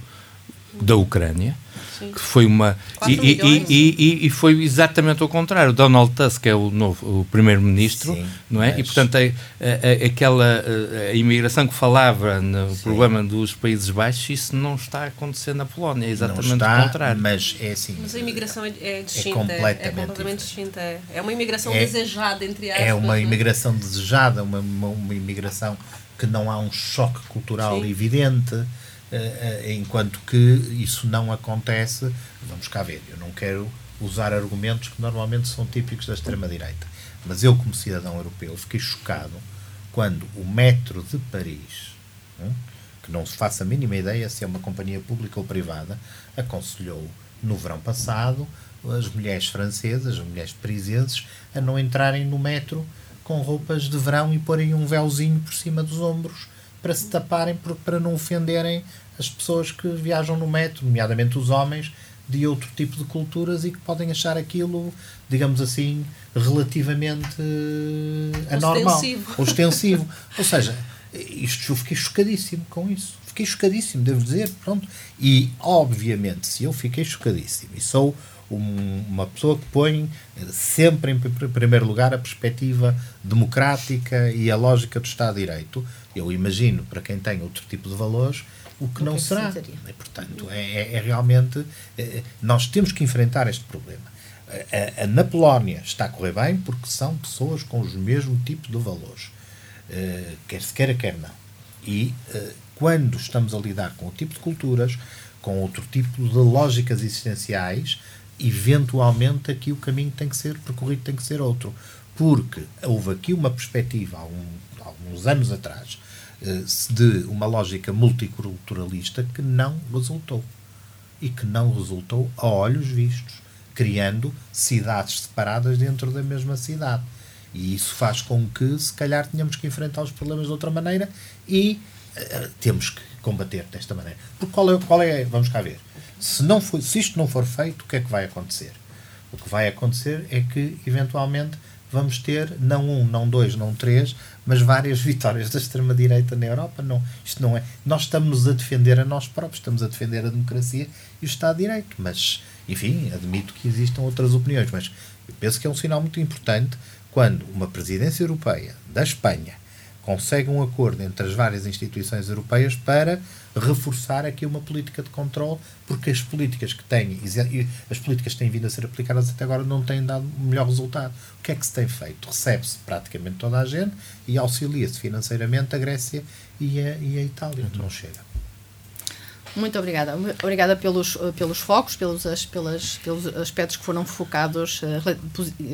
[SPEAKER 2] da Ucrânia
[SPEAKER 3] Sim.
[SPEAKER 2] que foi uma e, e, e, e, e foi exatamente o contrário. Donald Tusk é o novo o primeiro-ministro,
[SPEAKER 4] Sim,
[SPEAKER 2] não é? E
[SPEAKER 4] mas-
[SPEAKER 2] portanto a, a- a- aquela a, a imigração que falava no problema dos Países Baixos, isso não está a acontecer na Polónia, é exatamente
[SPEAKER 4] não está,
[SPEAKER 2] o contrário.
[SPEAKER 4] mas é assim.
[SPEAKER 3] Mas a imigração é, é distinta. É,
[SPEAKER 4] completamente
[SPEAKER 3] é completamente distinta. É, é uma imigração
[SPEAKER 4] É-
[SPEAKER 3] desejada, entre aspas.
[SPEAKER 4] É uma imigração desejada, uma, uma, uma imigração que não há um choque cultural
[SPEAKER 3] Sim.
[SPEAKER 4] evidente, eh, eh, enquanto que isso não acontece. Vamos cá ver, eu não quero usar argumentos que normalmente são típicos da extrema-direita, mas eu, como cidadão europeu, fiquei chocado quando o metro de Paris, hum, que não se faça a mínima ideia se é uma companhia pública ou privada, aconselhou no verão passado as mulheres francesas, as mulheres parisenses, a não entrarem no metro com roupas de verão e porem um véuzinho por cima dos ombros para se taparem, para não ofenderem as pessoas que viajam no metro, nomeadamente os homens de outro tipo de culturas e que podem achar aquilo, digamos assim, relativamente eh, anormal.
[SPEAKER 3] Ostensivo.
[SPEAKER 4] Ostensivo. Ou seja, isto eu fiquei chocadíssimo com isso. Fiquei chocadíssimo, devo dizer. Pronto. E, obviamente, se eu fiquei chocadíssimo e sou um- uma pessoa que põe eh, sempre em pr- primeiro lugar a perspectiva democrática e a lógica do Estado de Direito, eu imagino para quem tem outro tipo de valores o que
[SPEAKER 5] O
[SPEAKER 4] não
[SPEAKER 5] que é que
[SPEAKER 4] será. E, portanto, é, é- é realmente. eh, Nós temos que enfrentar este problema. A- a- na Polónia está a correr bem porque são pessoas com os mesmos tipos de valores. Eh, quer se queira, quer não. E eh, quando estamos a lidar com outro tipo de culturas, com outro tipo de lógicas existenciais, eventualmente aqui o caminho tem que ser percorrido, tem que ser outro. Porque houve aqui uma perspectiva, há, um- há anos atrás, de uma lógica multiculturalista que não resultou. E que não resultou a olhos vistos, criando cidades separadas dentro da mesma cidade. E isso faz com que, se calhar, tenhamos que enfrentar os problemas de outra maneira e eh, temos que combater desta maneira. Porque qual é, qual é vamos cá ver, se, não for, se isto não for feito, o que é que vai acontecer? O que vai acontecer é que, eventualmente, vamos ter não um, não dois, não três, mas várias vitórias da extrema-direita na Europa. Não, isto não é. Nós estamos a defender a nós próprios, estamos a defender a democracia e o Estado de Direito. Mas, enfim, admito que existam outras opiniões, mas eu penso que é um sinal muito importante quando uma presidência europeia da Espanha consegue um acordo entre as várias instituições europeias para reforçar aqui uma política de controle, porque as políticas que têm, as políticas que têm vindo a ser aplicadas até agora não têm dado o melhor resultado. O que é que se tem feito? Recebe-se praticamente toda a gente e auxilia-se financeiramente a Grécia e a, e a Itália. Não chega.
[SPEAKER 5] Muito obrigada. Obrigada pelos, eh, pelos focos, pelos, as- pelas, pelos aspectos que foram focados, eh,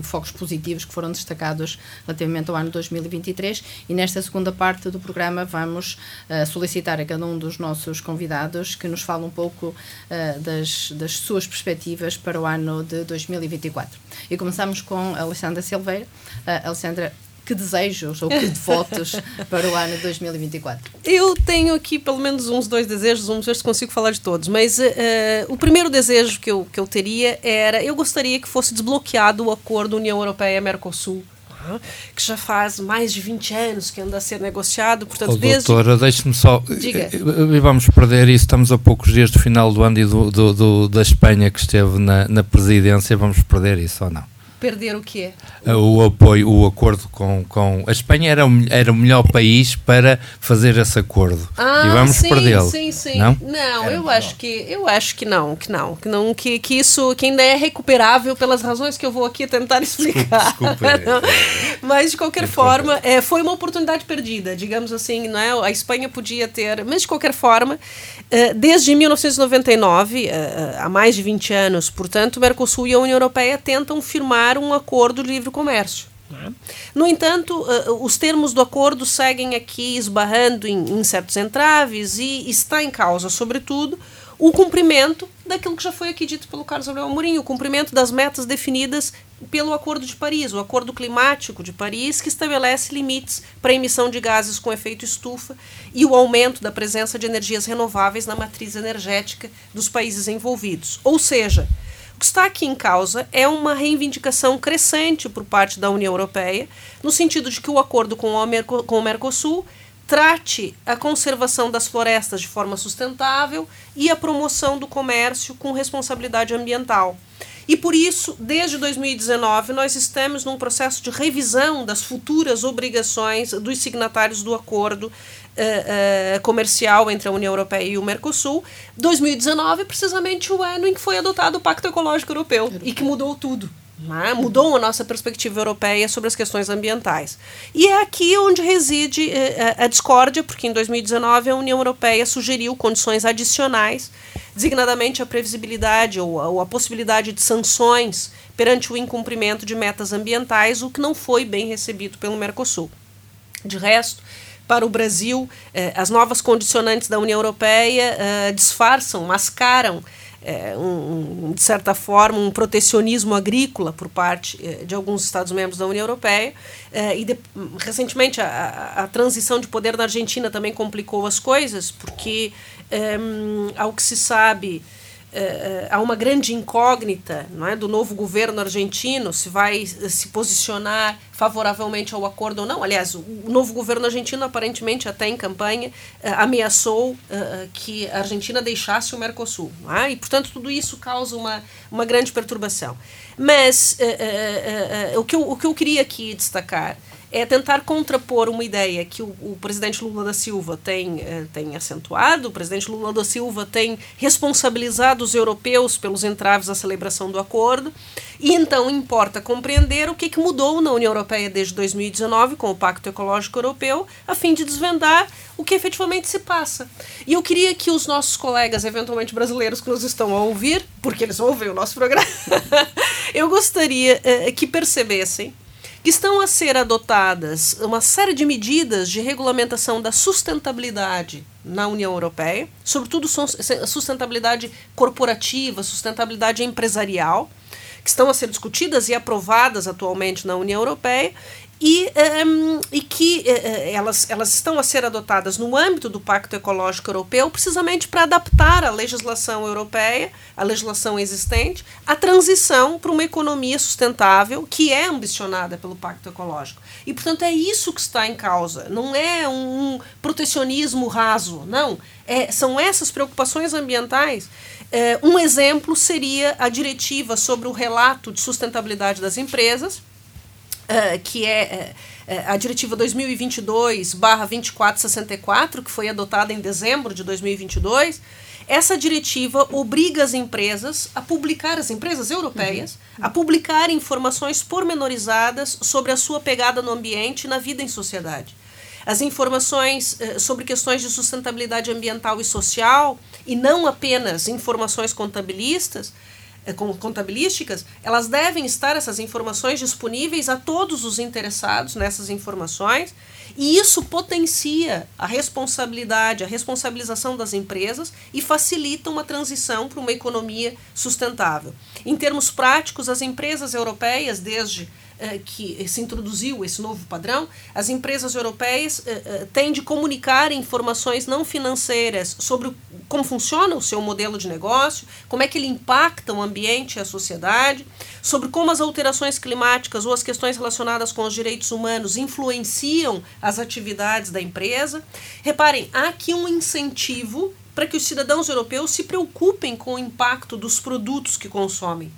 [SPEAKER 5] focos positivos que foram destacados relativamente ao ano 2023. E nesta segunda parte do programa vamos eh, solicitar a cada um dos nossos convidados que nos fale um pouco das, das suas perspectivas para o ano de 2024. E começamos com a Alexandra Silveira. Alexandra, que desejos ou que votos para o ano de 2024?
[SPEAKER 3] Eu tenho aqui pelo menos uns dois desejos, vamos ver se consigo falar de todos. Mas eh, o primeiro desejo que eu, que eu teria era: eu gostaria que fosse desbloqueado o acordo União Europeia-Mercosul. tá? Que já faz mais de 20 anos que anda a ser negociado, portanto,
[SPEAKER 2] Oh,
[SPEAKER 3] desde.
[SPEAKER 2] doutora, deixe-me só.
[SPEAKER 3] Diga.
[SPEAKER 2] E vamos perder isso. Estamos a poucos dias do final do ano e do, do- do- da Espanha que esteve na, na presidência. Vamos perder isso ou não?
[SPEAKER 3] Perder o quê?
[SPEAKER 2] O apoio, o acordo com. com a Espanha era o, era o melhor país para fazer esse acordo.
[SPEAKER 3] Ah,
[SPEAKER 2] e vamos
[SPEAKER 3] sim,
[SPEAKER 2] perdê-lo.
[SPEAKER 3] Sim, sim.
[SPEAKER 2] Não?
[SPEAKER 4] Era
[SPEAKER 3] eu acho
[SPEAKER 4] bom.
[SPEAKER 3] que eu acho que não, que não, que não, que, que isso que ainda é recuperável pelas razões que eu vou aqui tentar explicar.
[SPEAKER 4] desculpe.
[SPEAKER 3] Não. Mas de qualquer
[SPEAKER 4] Muito
[SPEAKER 3] forma, é, foi uma oportunidade perdida, digamos assim, não é? A Espanha podia ter, mas de qualquer forma, eh, desde 1999, eh, eh, há mais de 20 anos, portanto, o Mercosul e a União Europeia tentam firmar um acordo de livre comércio. né? No entanto, eh, os termos do acordo seguem aqui esbarrando em, em certos entraves e está em causa, sobretudo, o cumprimento daquilo que já foi aqui dito pelo Carlos Gabriel Amorim, o cumprimento das metas definidas pelo Acordo de Paris, o Acordo Climático de Paris, que estabelece limites para a emissão de gases com efeito estufa e o aumento da presença de energias renováveis na matriz energética dos países envolvidos. Ou seja, que está aqui em causa é uma reivindicação crescente por parte da União Europeia, no sentido de que o acordo com o, Mercosul trate a conservação das florestas de forma sustentável e a promoção do comércio com responsabilidade ambiental. E por isso, desde 2019, nós estamos num processo de revisão das futuras obrigações dos signatários do acordo uh, uh, comercial entre a União Europeia e o Mercosul. 2019 é precisamente o ano em que foi adotado o Pacto Ecológico Europeu, Europeu. e que mudou tudo. Né? Mudou a nossa perspectiva europeia sobre as questões ambientais. E é aqui onde reside eh, a discórdia, porque em 2019 a União Europeia sugeriu condições adicionais, designadamente a previsibilidade ou a, possibilidade de sanções perante o incumprimento de metas ambientais, o que não foi bem recebido pelo Mercosul. De resto, para o Brasil, eh, as novas condicionantes da União Europeia eh, disfarçam, mascaram é, um, de certa forma, um protecionismo agrícola por parte é, de alguns Estados-membros da União Europeia. É, e de, recentemente a, a, a, transição de poder na Argentina também complicou as coisas, porque, é, ao que se sabe, é, há uma grande incógnita não é, do novo governo argentino se vai se posicionar favoravelmente ao acordo ou não. Aliás, o, novo governo argentino, aparentemente, até em campanha, ameaçou que a Argentina deixasse o Mercosul. É? E, portanto, tudo isso causa uma, uma grande perturbação. Mas o, que eu, o que eu queria aqui destacar é tentar contrapor uma ideia que o, o presidente Lula da Silva tem, eh, tem acentuado, o presidente Lula da Silva tem responsabilizado os europeus pelos entraves à celebração do acordo, e então importa compreender o que, que mudou na União Europeia desde 2019 com o Pacto Ecológico Europeu, a fim de desvendar o que efetivamente se passa. E eu queria que os nossos colegas, eventualmente brasileiros que nos estão a ouvir, porque eles ouvem o nosso programa, eu gostaria eh, que percebessem estão a ser adotadas uma série de medidas de regulamentação da sustentabilidade na União Europeia, sobretudo sustentabilidade corporativa, sustentabilidade empresarial, que estão a ser discutidas e aprovadas atualmente na União Europeia e, um, e que uh, elas, elas estão a ser adotadas no âmbito do Pacto Ecológico Europeu, precisamente para adaptar a legislação europeia, a legislação existente, à transição para uma economia sustentável que é ambicionada pelo Pacto Ecológico. E, portanto, é isso que está em causa. Não é um protecionismo raso, não. É, são essas preocupações ambientais. Um exemplo seria a diretiva sobre o relato de sustentabilidade das empresas uh, que é uh, a Diretiva 2022-2464, que foi adotada em dezembro de 2022. Essa diretiva obriga as empresas a publicar, as empresas europeias, uhum. a publicar informações pormenorizadas sobre a sua pegada no ambiente e na vida em sociedade. As informações uh, sobre questões de sustentabilidade ambiental e social, e não apenas informações contabilistas, contabilísticas, elas devem estar essas informações disponíveis a todos os interessados nessas informações, e isso potencia a responsabilidade, a responsabilização das empresas e facilita uma transição para uma economia sustentável. Em termos práticos, as empresas europeias, desde eh, que se introduziu esse novo padrão, as empresas europeias eh, eh, têm de comunicar informações não financeiras sobre como funciona o seu modelo de negócio, como é que ele impacta o ambiente e a sociedade, sobre como as alterações climáticas ou as questões relacionadas com os direitos humanos influenciam as atividades da empresa. Reparem, há aqui um incentivo para que os cidadãos europeus se preocupem com o impacto dos produtos que consomem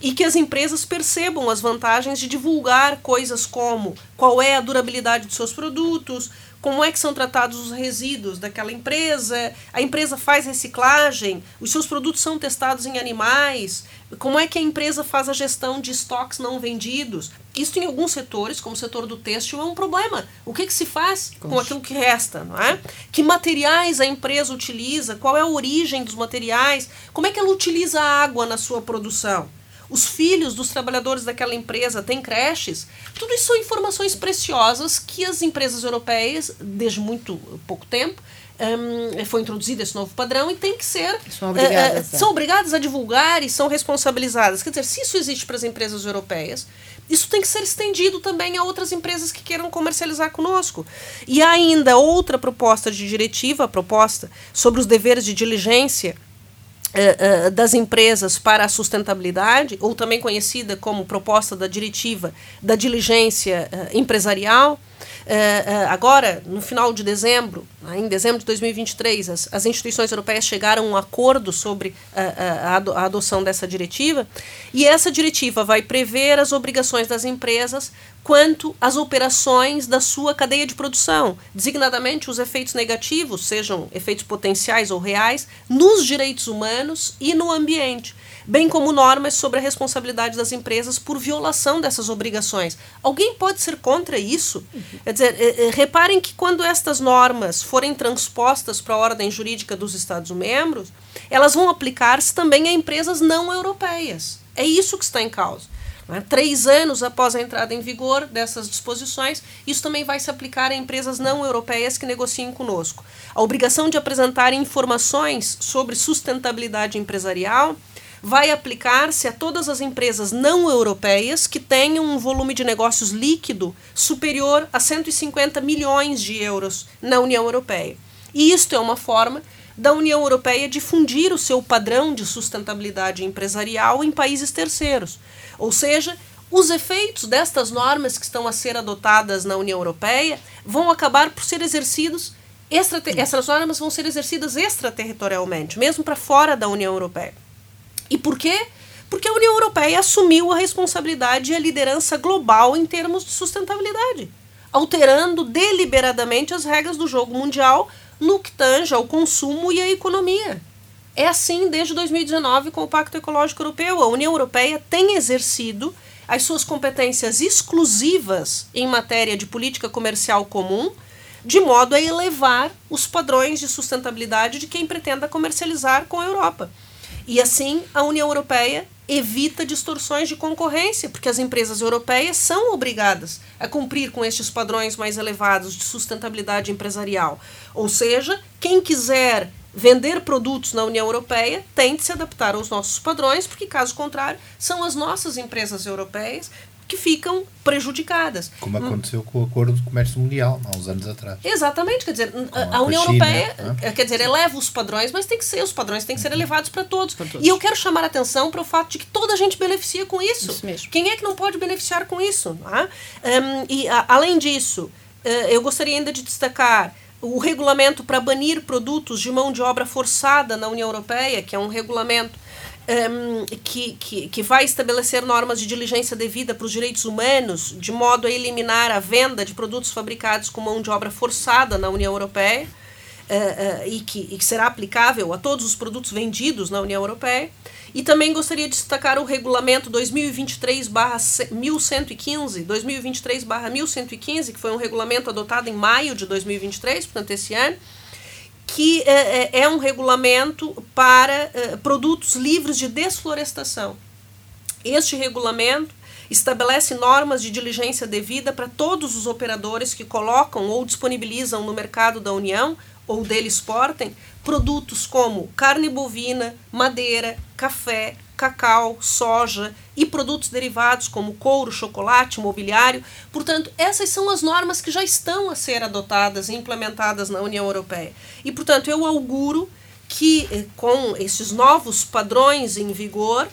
[SPEAKER 3] e que as empresas percebam as vantagens de divulgar coisas como qual é a durabilidade dos seus produtos, como é que são tratados os resíduos daquela empresa, a empresa faz reciclagem, os seus produtos são testados em animais, como é que a empresa faz a gestão de estoques não vendidos. Isso em alguns setores, como o setor do têxtil, é um problema. O que, que se faz com aquilo que resta, não é? Que materiais a empresa utiliza, qual é a origem dos materiais, como é que ela utiliza a água na sua produção os filhos dos trabalhadores daquela empresa têm creches. Tudo isso são informações preciosas que as empresas europeias, desde muito pouco tempo, um, foi introduzido esse novo padrão e tem que ser
[SPEAKER 5] são obrigadas,
[SPEAKER 3] uh, são obrigadas a divulgar e são responsabilizadas. Quer dizer, se isso existe para as empresas europeias, isso tem que ser estendido também a outras empresas que queiram comercializar conosco. E há ainda outra proposta de diretiva, a proposta sobre os deveres de diligência uh, das empresas para a sustentabilidade, ou também conhecida como proposta da diretiva da diligência uh, empresarial, agora, no final de dezembro, né, em dezembro de 2023, as, as instituições europeias chegaram a um acordo sobre a, a adoção dessa diretiva, e essa diretiva vai prever as obrigações das empresas quanto às operações da sua cadeia de produção, designadamente os efeitos negativos, sejam efeitos potenciais ou reais, nos direitos humanos e no ambiente, bem como normas sobre a responsabilidade das empresas por violação dessas obrigações. Alguém pode ser contra isso? Quer dizer, é, é, reparem que quando estas normas forem transpostas para a ordem jurídica dos Estados-membros, elas vão aplicar-se também a empresas não europeias. É isso que está em causa. Né? Três anos após a entrada em vigor dessas disposições, isso também vai se aplicar a empresas não europeias que negociem conosco. A obrigação de apresentar informações sobre sustentabilidade empresarial vai aplicar-se a todas as empresas não europeias que tenham um volume de negócios líquido superior a 150 milhões de euros na União Europeia. E isto é uma forma da União Europeia difundir o seu padrão de sustentabilidade empresarial em países terceiros. Ou seja, os efeitos destas normas que estão a ser adotadas na União Europeia vão acabar por ser exercidos essas normas vão ser exercidas extraterritorialmente, mesmo para fora da União Europeia. E por quê? Porque a União Europeia assumiu a responsabilidade e a liderança global em termos de sustentabilidade, alterando deliberadamente as regras do jogo mundial no que tange ao consumo e à economia. É assim desde 2019 com o Pacto Ecológico Europeu. A União Europeia tem exercido as suas competências exclusivas em matéria de política comercial comum, de modo a elevar os padrões de sustentabilidade de quem pretenda comercializar com a Europa. E assim, a União Europeia evita distorções de concorrência, porque as empresas europeias são obrigadas a cumprir com estes padrões mais elevados de sustentabilidade empresarial. Ou seja, quem quiser vender produtos na União Europeia tem de se adaptar aos nossos padrões, porque caso contrário, são as nossas empresas europeias que ficam prejudicadas.
[SPEAKER 4] Como aconteceu com o Acordo de Comércio Mundial, há uns anos atrás.
[SPEAKER 3] Exatamente, quer dizer, a, a União China, Europeia, né? quer dizer, eleva os padrões, mas tem que ser, os padrões têm que ser uhum. elevados para todos. todos. E eu quero chamar a atenção para o fato de que toda a gente beneficia com isso. isso mesmo. Quem é que não pode beneficiar com isso? Um, e a, além disso, uh, eu gostaria ainda de destacar o regulamento para banir produtos de mão de obra forçada na União Europeia, que é um regulamento um, que, que, que vai estabelecer normas de diligência devida para os direitos humanos, de modo a eliminar a venda de produtos fabricados com mão de obra forçada na União Europeia, uh, uh, e, que, e que será aplicável a todos os produtos vendidos na União Europeia. E também gostaria de destacar o regulamento 2023-1115, 2023-1115, que foi um regulamento adotado em maio de 2023, portanto, esse ano, que é, é, um regulamento para é, produtos livres de desflorestação. Este regulamento estabelece normas de diligência devida para todos os operadores que colocam ou disponibilizam no mercado da União ou dele exportem produtos como carne bovina, madeira, café, cacau, soja e produtos derivados como couro, chocolate, mobiliário. Portanto, essas são as normas que já estão a ser adotadas e implementadas na União Europeia. E, portanto, eu auguro que eh, com esses novos padrões em vigor,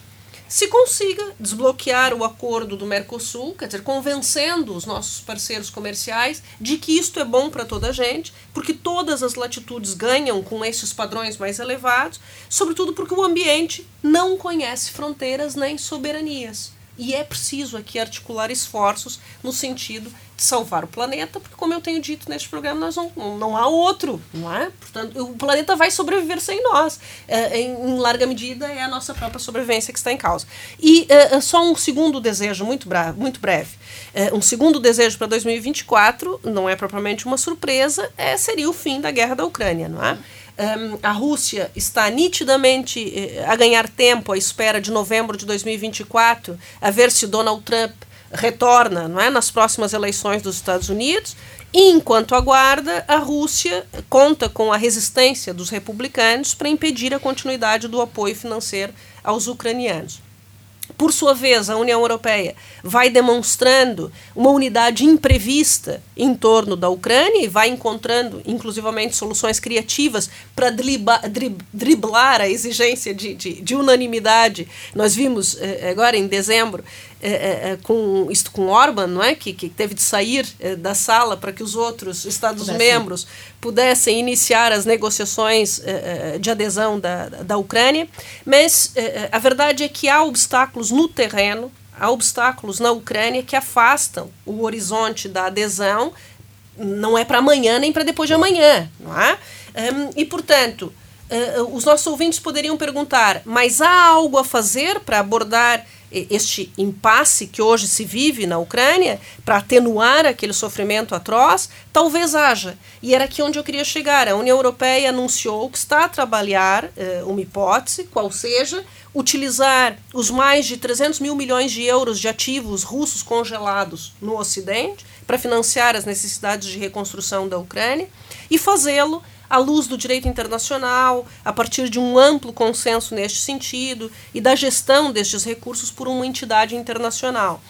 [SPEAKER 3] se consiga desbloquear o acordo do Mercosul, quer dizer, convencendo os nossos parceiros comerciais de que isto é bom para toda a gente, porque todas as latitudes ganham com esses padrões mais elevados, sobretudo porque o ambiente não conhece fronteiras nem soberanias. E é preciso aqui articular esforços no sentido de salvar o planeta, porque, como eu tenho dito neste programa, nós não, não há outro, não é? Portanto, o planeta vai sobreviver sem nós. É, em, em, larga medida, é a nossa própria sobrevivência que está em causa. E é, é só um segundo desejo, muito, muito breve. É, um segundo desejo para 2024, não é propriamente uma surpresa, é, seria o fim da guerra da Ucrânia, não é? Um, a Rússia está nitidamente eh, a ganhar tempo à espera de novembro de 2024, a ver se Donald Trump retorna não é, nas próximas eleições dos Estados Unidos. E enquanto aguarda, a Rússia conta com a resistência dos republicanos para impedir a continuidade do apoio financeiro aos ucranianos. Por sua vez, a União Europeia vai demonstrando uma unidade imprevista em torno da Ucrânia e vai encontrando, inclusivamente, soluções criativas para driblar a exigência de, de, de, unanimidade. Nós vimos eh, agora em dezembro com isto com Orban, não é? Que, que teve de sair da sala para que os outros Estados-membros pudessem iniciar as negociações de adesão da, da Ucrânia. Mas a verdade é que há obstáculos no terreno, há obstáculos na Ucrânia que afastam o horizonte da adesão. Não é para amanhã nem para depois de amanhã, não é? Um, e portanto os nossos ouvintes poderiam perguntar: mas há algo a fazer para abordar este impasse que hoje se vive na Ucrânia, para atenuar aquele sofrimento atroz? Talvez haja. E era aqui onde eu queria chegar. A União Europeia anunciou que está a trabalhar uh, uma hipótese, qual seja, utilizar os mais de 300 mil milhões de euros de ativos russos congelados no Ocidente para financiar as necessidades de reconstrução da Ucrânia e fazê-lo à luz do direito internacional, a partir de um amplo consenso neste sentido e da gestão destes recursos por uma entidade internacional.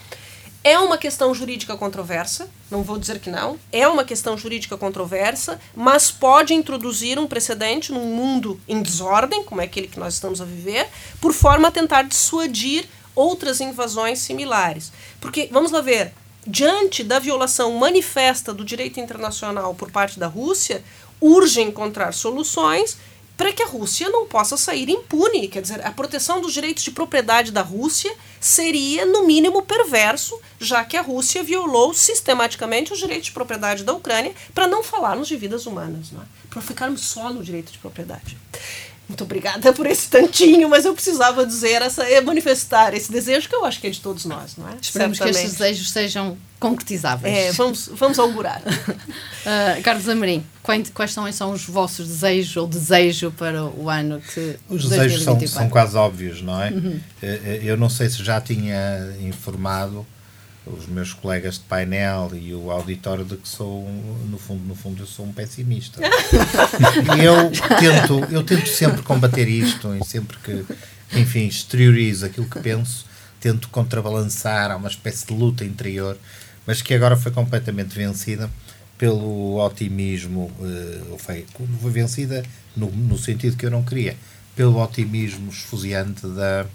[SPEAKER 3] É uma questão jurídica controversa, não vou dizer que não, é uma questão jurídica controversa, mas pode introduzir um precedente num mundo em desordem, como é aquele que nós estamos a viver, por forma a tentar dissuadir outras invasões similares. Porque, vamos lá ver, diante da violação manifesta do direito internacional por parte da Rússia, urge encontrar soluções para que a Rússia não possa sair impune. Quer dizer, a proteção dos direitos de propriedade da Rússia seria, no mínimo, perverso, já que a Rússia violou sistematicamente os direitos de propriedade da Ucrânia, para não falarmos de vidas humanas, é? para ficarmos só no direito de propriedade. Muito obrigada por esse tantinho, mas eu precisava dizer, essa, manifestar esse desejo que eu acho que é de todos nós, não é?
[SPEAKER 5] Esperamos que estes desejos sejam concretizáveis.
[SPEAKER 3] É, vamos, vamos augurar.
[SPEAKER 5] uh, Carlos Amorim, quais, quais são, são os vossos desejos ou desejo para o ano que
[SPEAKER 4] Os desejos são, são quase óbvios, não é? Uhum. Eh, eh, eu não sei se já tinha informado os meus colegas de painel e o auditório de que sou, no fundo, no fundo eu sou um pessimista. e eu tento, eu tento sempre combater isto e sempre que, enfim, exteriorizo aquilo que penso, tento contrabalançar a uma espécie de luta interior, mas que agora foi completamente vencida pelo otimismo, uh, ou foi, foi vencida no, no sentido que eu não queria, pelo otimismo esfuziante da,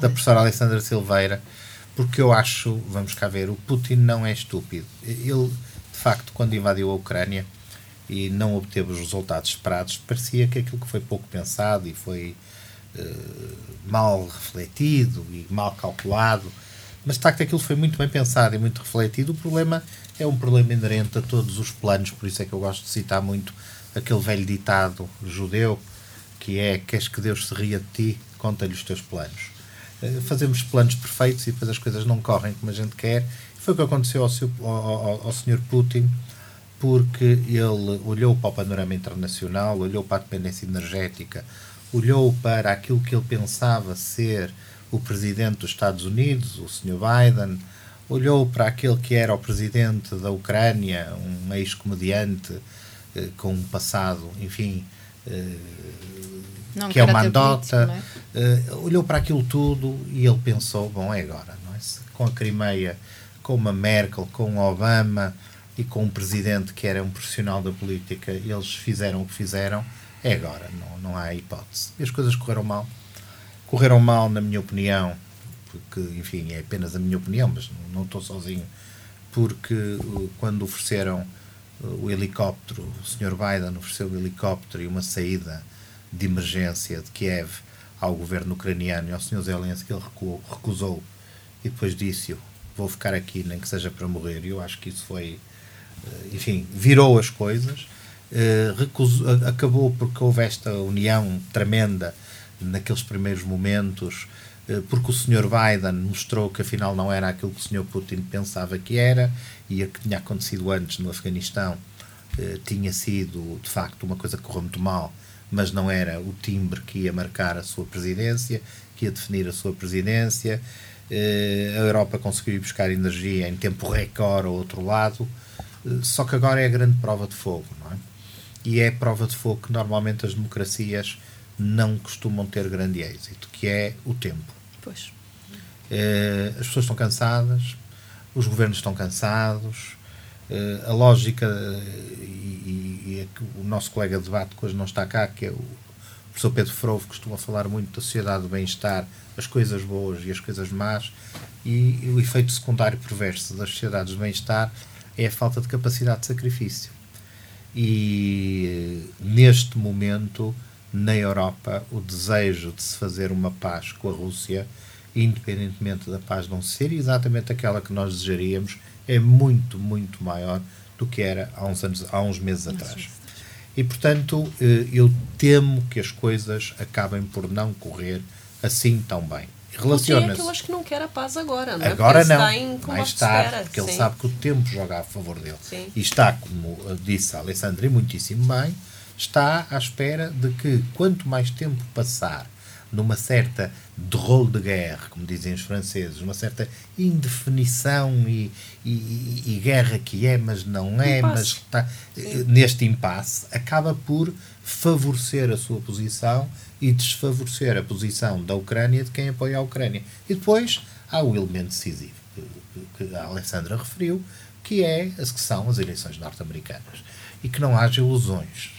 [SPEAKER 4] da professora Alessandra Silveira, porque eu acho, vamos cá ver, o Putin não é estúpido. Ele, de facto, quando invadiu a Ucrânia e não obteve os resultados esperados, parecia que aquilo que foi pouco pensado e foi uh, mal refletido e mal calculado, mas de facto aquilo foi muito bem pensado e muito refletido. O problema é um problema inerente a todos os planos, por isso é que eu gosto de citar muito aquele velho ditado judeu que é: Queres que Deus se ria de ti? Conta-lhe os teus planos. Eh, fazemos planos perfeitos e depois as coisas não correm como a gente quer. Foi o que aconteceu ao, seu, ao, ao Sr. Putin, porque ele olhou para o panorama internacional, olhou para a dependência energética, olhou para aquilo que ele pensava ser o presidente dos Estados Unidos, o Sr. Biden, olhou para aquele que era o presidente da Ucrânia, um ex-comediante eh, com um passado, enfim, eh, não, que é uma andota, é? uh, olhou para aquilo tudo e ele pensou, bom, é agora, não é? com a Crimeia, com uma Merkel, com o Obama e com um presidente que era um profissional da política, eles fizeram o que fizeram, é agora, não, não há hipótese. E as coisas correram mal. Correram mal, na minha opinião, porque, enfim, é apenas a minha opinião, mas não, não estou sozinho, porque uh, quando ofereceram uh, o helicóptero, o Sr. Biden ofereceu o helicóptero e uma saída de emergência de Kiev ao governo ucraniano e ao Sr. Zelensky, ele recuou, recusou e depois disse-o, vou ficar aqui nem que seja para morrer. E eu acho que isso foi, eh, enfim, virou as coisas, eh, recusou, acabou porque houve esta união tremenda naqueles primeiros momentos, eh, porque o Sr. Biden mostrou que afinal não era aquilo que o Sr. Putin pensava que era e a que tinha acontecido antes no Afeganistão tinha sido de facto uma coisa que correu muito mal mas não era o timbre que ia marcar a sua presidência, que ia definir a sua presidência. Eh, a Europa conseguiu ir buscar energia em tempo recorde ao outro lado, eh, só que agora é a grande prova de fogo, não é? E é a prova de fogo que normalmente as democracias não costumam ter grande êxito, que é o tempo.
[SPEAKER 3] Pois.
[SPEAKER 4] Eh, as pessoas estão cansadas, os governos estão cansados, a lógica e, e, e, o nosso colega de debate que hoje não está cá, que é o professor Pedro Frovo costuma falar muito da sociedade do bem-estar, as coisas boas e as coisas más, e, e o efeito secundário perverso das sociedades do bem-estar é a falta de capacidade de sacrifício. E neste momento, na Europa, o desejo de se fazer uma paz com a Rússia, independentemente da paz não ser exatamente aquela que nós desejaríamos, é muito, muito maior do que era há uns, anos, há uns meses atrás. E, portanto, eh, eu temo que as coisas acabem por não correr assim tão bem.
[SPEAKER 3] Relaciona-se. que eu acho que não quer a paz agora, não é?
[SPEAKER 4] Agora porque não, em mais tarde, espera. porque Sim. ele sabe que o tempo joga a favor dele. Sim. E está, como disse a Alessandra, muitíssimo bem, está à espera de que quanto mais tempo passar numa certa drôle de guerre, como dizem os franceses, uma certa indefinição e, e, e guerra que é, mas não é, impasse. mas está Sim. neste impasse, acaba por favorecer a sua posição e desfavorecer a posição da Ucrânia de quem apoia a Ucrânia. E depois há o elemento decisivo que a Alessandra referiu, que é as que são as eleições norte-americanas. E que não haja ilusões.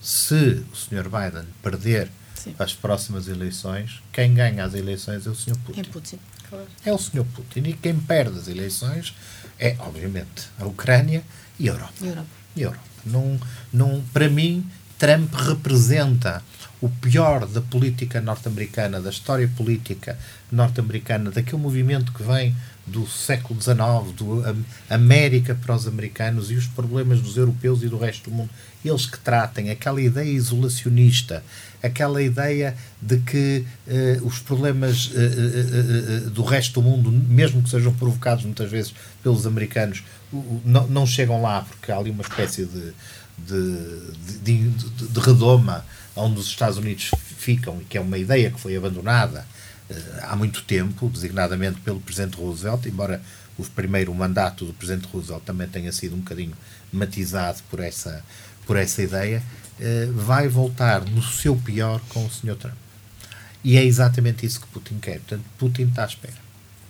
[SPEAKER 4] Se o Sr. Biden perder Sim. as próximas eleições, quem ganha as eleições é o Sr. Putin. É Putin. Claro. É o Sr. Putin. E quem perde as eleições é, obviamente, a Ucrânia e a Europa. Europa. E a Europa. Num, num, para mim, Trump representa o pior da política norte-americana, da história política norte-americana, daquele movimento que vem do século XIX, do América para os americanos e os problemas dos europeus e do resto do mundo, eles que tratem aquela ideia isolacionista, aquela ideia de que uh, os problemas uh, uh, do resto do mundo, mesmo que sejam provocados muitas vezes pelos americanos, não, não chegam lá porque há ali uma espécie de, de, de, de, de redoma onde os Estados Unidos ficam, e que é uma ideia que foi abandonada há muito tempo, designadamente pelo Presidente Roosevelt, embora o primeiro mandato do Presidente Roosevelt também tenha sido um bocadinho matizado por essa, por essa ideia, vai voltar no seu pior com o Sr. Trump. E é exatamente isso que Putin quer. Portanto, Putin está à espera.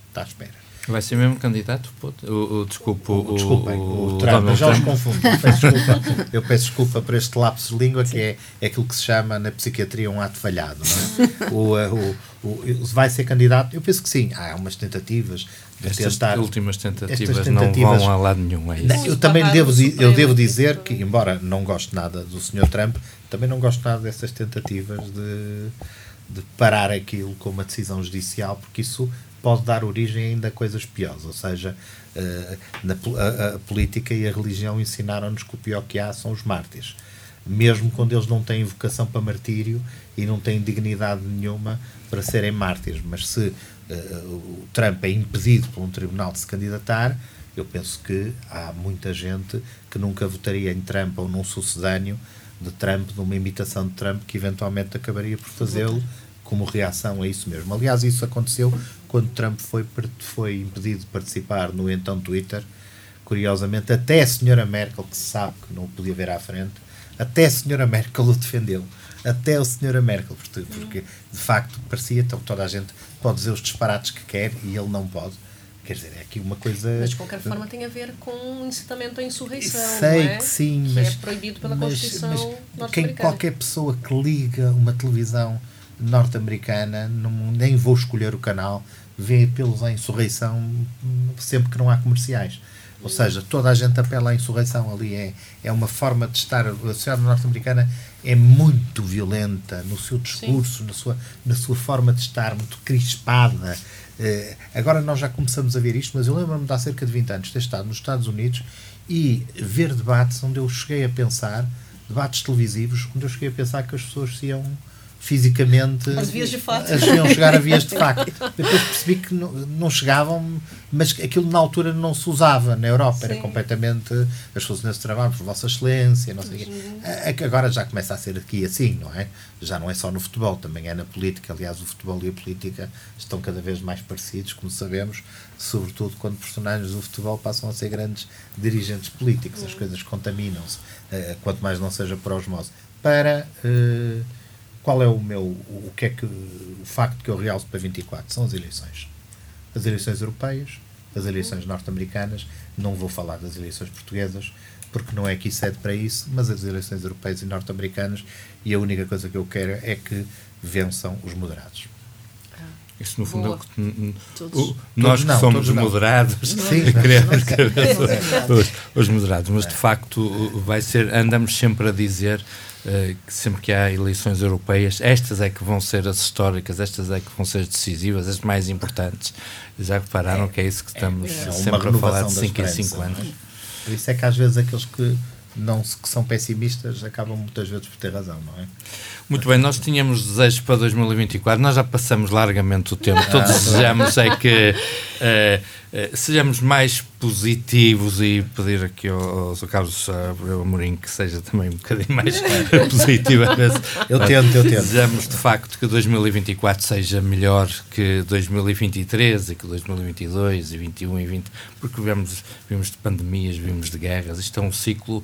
[SPEAKER 4] Está à espera.
[SPEAKER 2] Vai ser mesmo candidato? O, o, desculpa, o,
[SPEAKER 4] Desculpem, o, o Trump, eu já os confundo. Eu peço, desculpa, eu peço desculpa por este lapso de língua, que é, é aquilo que se chama na psiquiatria um ato falhado. É? o, eh, o, o, vai ser candidato? Eu penso que sim. Há umas tentativas
[SPEAKER 2] de Estas tentar. últimas tentativas, tentativas, não vão a lado nenhum. É isso.
[SPEAKER 4] Eu também devo, eu devo dizer que, embora não goste nada do Sr. Trump, também não gosto nada dessas tentativas de, de parar aquilo com uma decisão judicial, porque isso pode dar origem ainda a coisas piores. Ou seja, uh, na, a, a, política e a religião ensinaram-nos que o pior que há são os mártires. Mesmo quando eles não têm vocação para martírio e não têm dignidade nenhuma para serem mártires. Mas se uh, o Trump é impedido por um tribunal de se candidatar, eu penso que há muita gente que nunca votaria em Trump ou num sucedâneo de Trump, numa imitação de Trump, que eventualmente acabaria por fazê-lo como reação a isso mesmo. Aliás, isso aconteceu quando Trump foi, foi impedido de participar no então Twitter, curiosamente, até a senhora Merkel, que se sabe que não o podia ver à frente, até a senhora Merkel o defendeu. Até a senhora Merkel, porque, porque de facto parecia, então toda a gente pode dizer os disparates que quer e ele não pode. Quer dizer, é aqui uma coisa.
[SPEAKER 3] Mas de qualquer forma tem a ver com incitamento à insurreição.
[SPEAKER 4] Sei
[SPEAKER 3] é?
[SPEAKER 4] que sim,
[SPEAKER 3] que
[SPEAKER 4] mas.
[SPEAKER 3] é proibido pela mas, Constituição
[SPEAKER 4] quem, Qualquer pessoa que liga uma televisão norte-americana, nem vou escolher o canal, vê apelos à insurreição sempre que não há comerciais. Ou seja, toda a gente apela à insurreição ali. É, é uma forma de estar. A sociedade norte-americana é muito violenta no seu discurso, na sua, na sua forma de estar, muito crispada. Uh, agora nós já começamos a ver isto, mas eu lembro-me de há cerca de 20 anos ter estado nos Estados Unidos e ver debates onde eu cheguei a pensar, debates televisivos, onde eu cheguei a pensar que as pessoas se iam fisicamente
[SPEAKER 3] as vias de fato
[SPEAKER 4] as iam chegar a vias de facto. Depois percebi que não, não, chegavam mas aquilo na altura não se usava na Europa Sim. era completamente as pessoas nesse trabalho por vossa excelência não sei uhum. agora já começa a ser aqui assim não é? Já não é só no futebol também é na política. Aliás o futebol e a política estão cada vez mais parecidos como sabemos sobretudo quando personagens do futebol passam a ser grandes dirigentes políticos. As coisas contaminam-se uh, quanto mais não seja por osmose. Para uh, qual é o meu, o que é que, o facto que eu realço para 24? São as eleições. As eleições europeias, as eleições norte-americanas, não vou falar das eleições portuguesas, porque não é que isso é para isso, mas as eleições europeias e norte-americanas, e a única coisa que eu quero é que vençam os moderados.
[SPEAKER 2] Isso, no fundo, é
[SPEAKER 5] Boa.
[SPEAKER 2] é o que,
[SPEAKER 5] Todos.
[SPEAKER 2] o, nós que
[SPEAKER 4] não,
[SPEAKER 2] somos moderados,
[SPEAKER 4] Sim.
[SPEAKER 2] queremos que os, os moderados, mas de facto vai ser, andamos sempre a dizer que sempre que há eleições europeias, estas é que vão ser as históricas, estas é que vão ser as decisivas, as mais importantes. Já repararam que é isso que estamos
[SPEAKER 4] É uma
[SPEAKER 2] sempre a falar de
[SPEAKER 4] renovação da
[SPEAKER 2] 5 em 5
[SPEAKER 4] esperança,
[SPEAKER 2] anos.
[SPEAKER 4] é? Por isso é que às vezes aqueles que, não, que são pessimistas acabam muitas vezes por ter razão, não é?
[SPEAKER 2] Muito bem, nós tínhamos desejos para 2024, nós já passamos largamente o tempo. Todos desejamos é que eh, eh, sejamos mais positivos e pedir aqui ao, ao Sr. Carlos Abreu Amorim que seja também um bocadinho mais positivo.
[SPEAKER 4] Eu tento, eu tento.
[SPEAKER 2] Desejamos de facto que 2024 seja melhor que 2023 e que 2022 e 21 e 20, porque vemos, vimos de pandemias, vimos de guerras, isto é um ciclo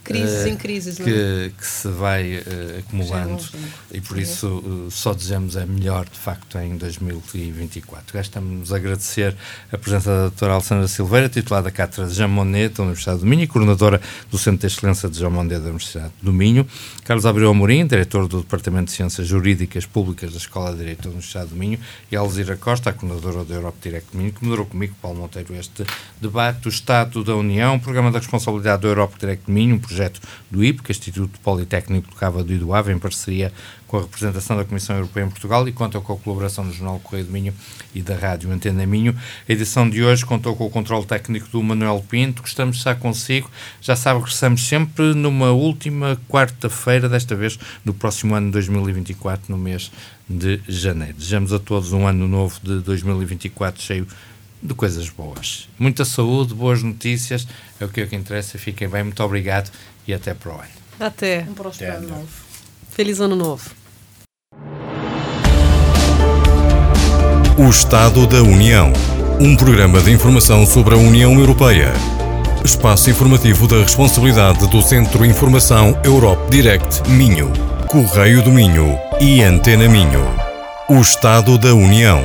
[SPEAKER 3] Crises
[SPEAKER 2] eh,
[SPEAKER 3] em crises, é?
[SPEAKER 2] que, que se vai eh, acumulando.
[SPEAKER 5] É
[SPEAKER 2] e por isso eh, só desejamos a melhor de facto em 2024. Gastamos a agradecer a presença da doutora Alessandra Silveira, titular da Cátedra de Jean Monnet da Universidade do Minho e coordenadora do Centro de Excelência de Jean Monnet da Universidade do Minho, Carlos Abreu Amorim, diretor do Departamento de Ciências Jurídicas Públicas da Escola de Direito da Universidade do Minho e Alzira Costa, a coordenadora da Europe Direct do Minho, que moderou comigo, Paulo Monteiro, este debate. Do Estado da União, programa da responsabilidade do Europe Direct do Minho, um projeto do IPC, Instituto Politécnico Cávado e do Ave, em parceria com a representação da Comissão Europeia em Portugal e conta com a colaboração do Jornal Correio do Minho e da Rádio Antena Minho. A edição de hoje contou com o controle técnico do Manuel Pinto. Gostamos de estar consigo. Já sabe, regressamos sempre numa última quarta-feira, desta vez no próximo ano de 2024, no mês de janeiro. Desejamos a todos um ano novo de 2024 cheio de coisas boas. Muita saúde, boas notícias, é o que é o que interessa. Fiquem bem, muito obrigado e até para o ano.
[SPEAKER 3] Até.
[SPEAKER 5] Um próspero ano novo.
[SPEAKER 3] Feliz ano novo.
[SPEAKER 1] O Estado da União. Um programa de informação sobre a União Europeia. Espaço informativo da responsabilidade do Centro Informação Europe Direct Minho, Correio do Minho e Antena Minho. O Estado da União.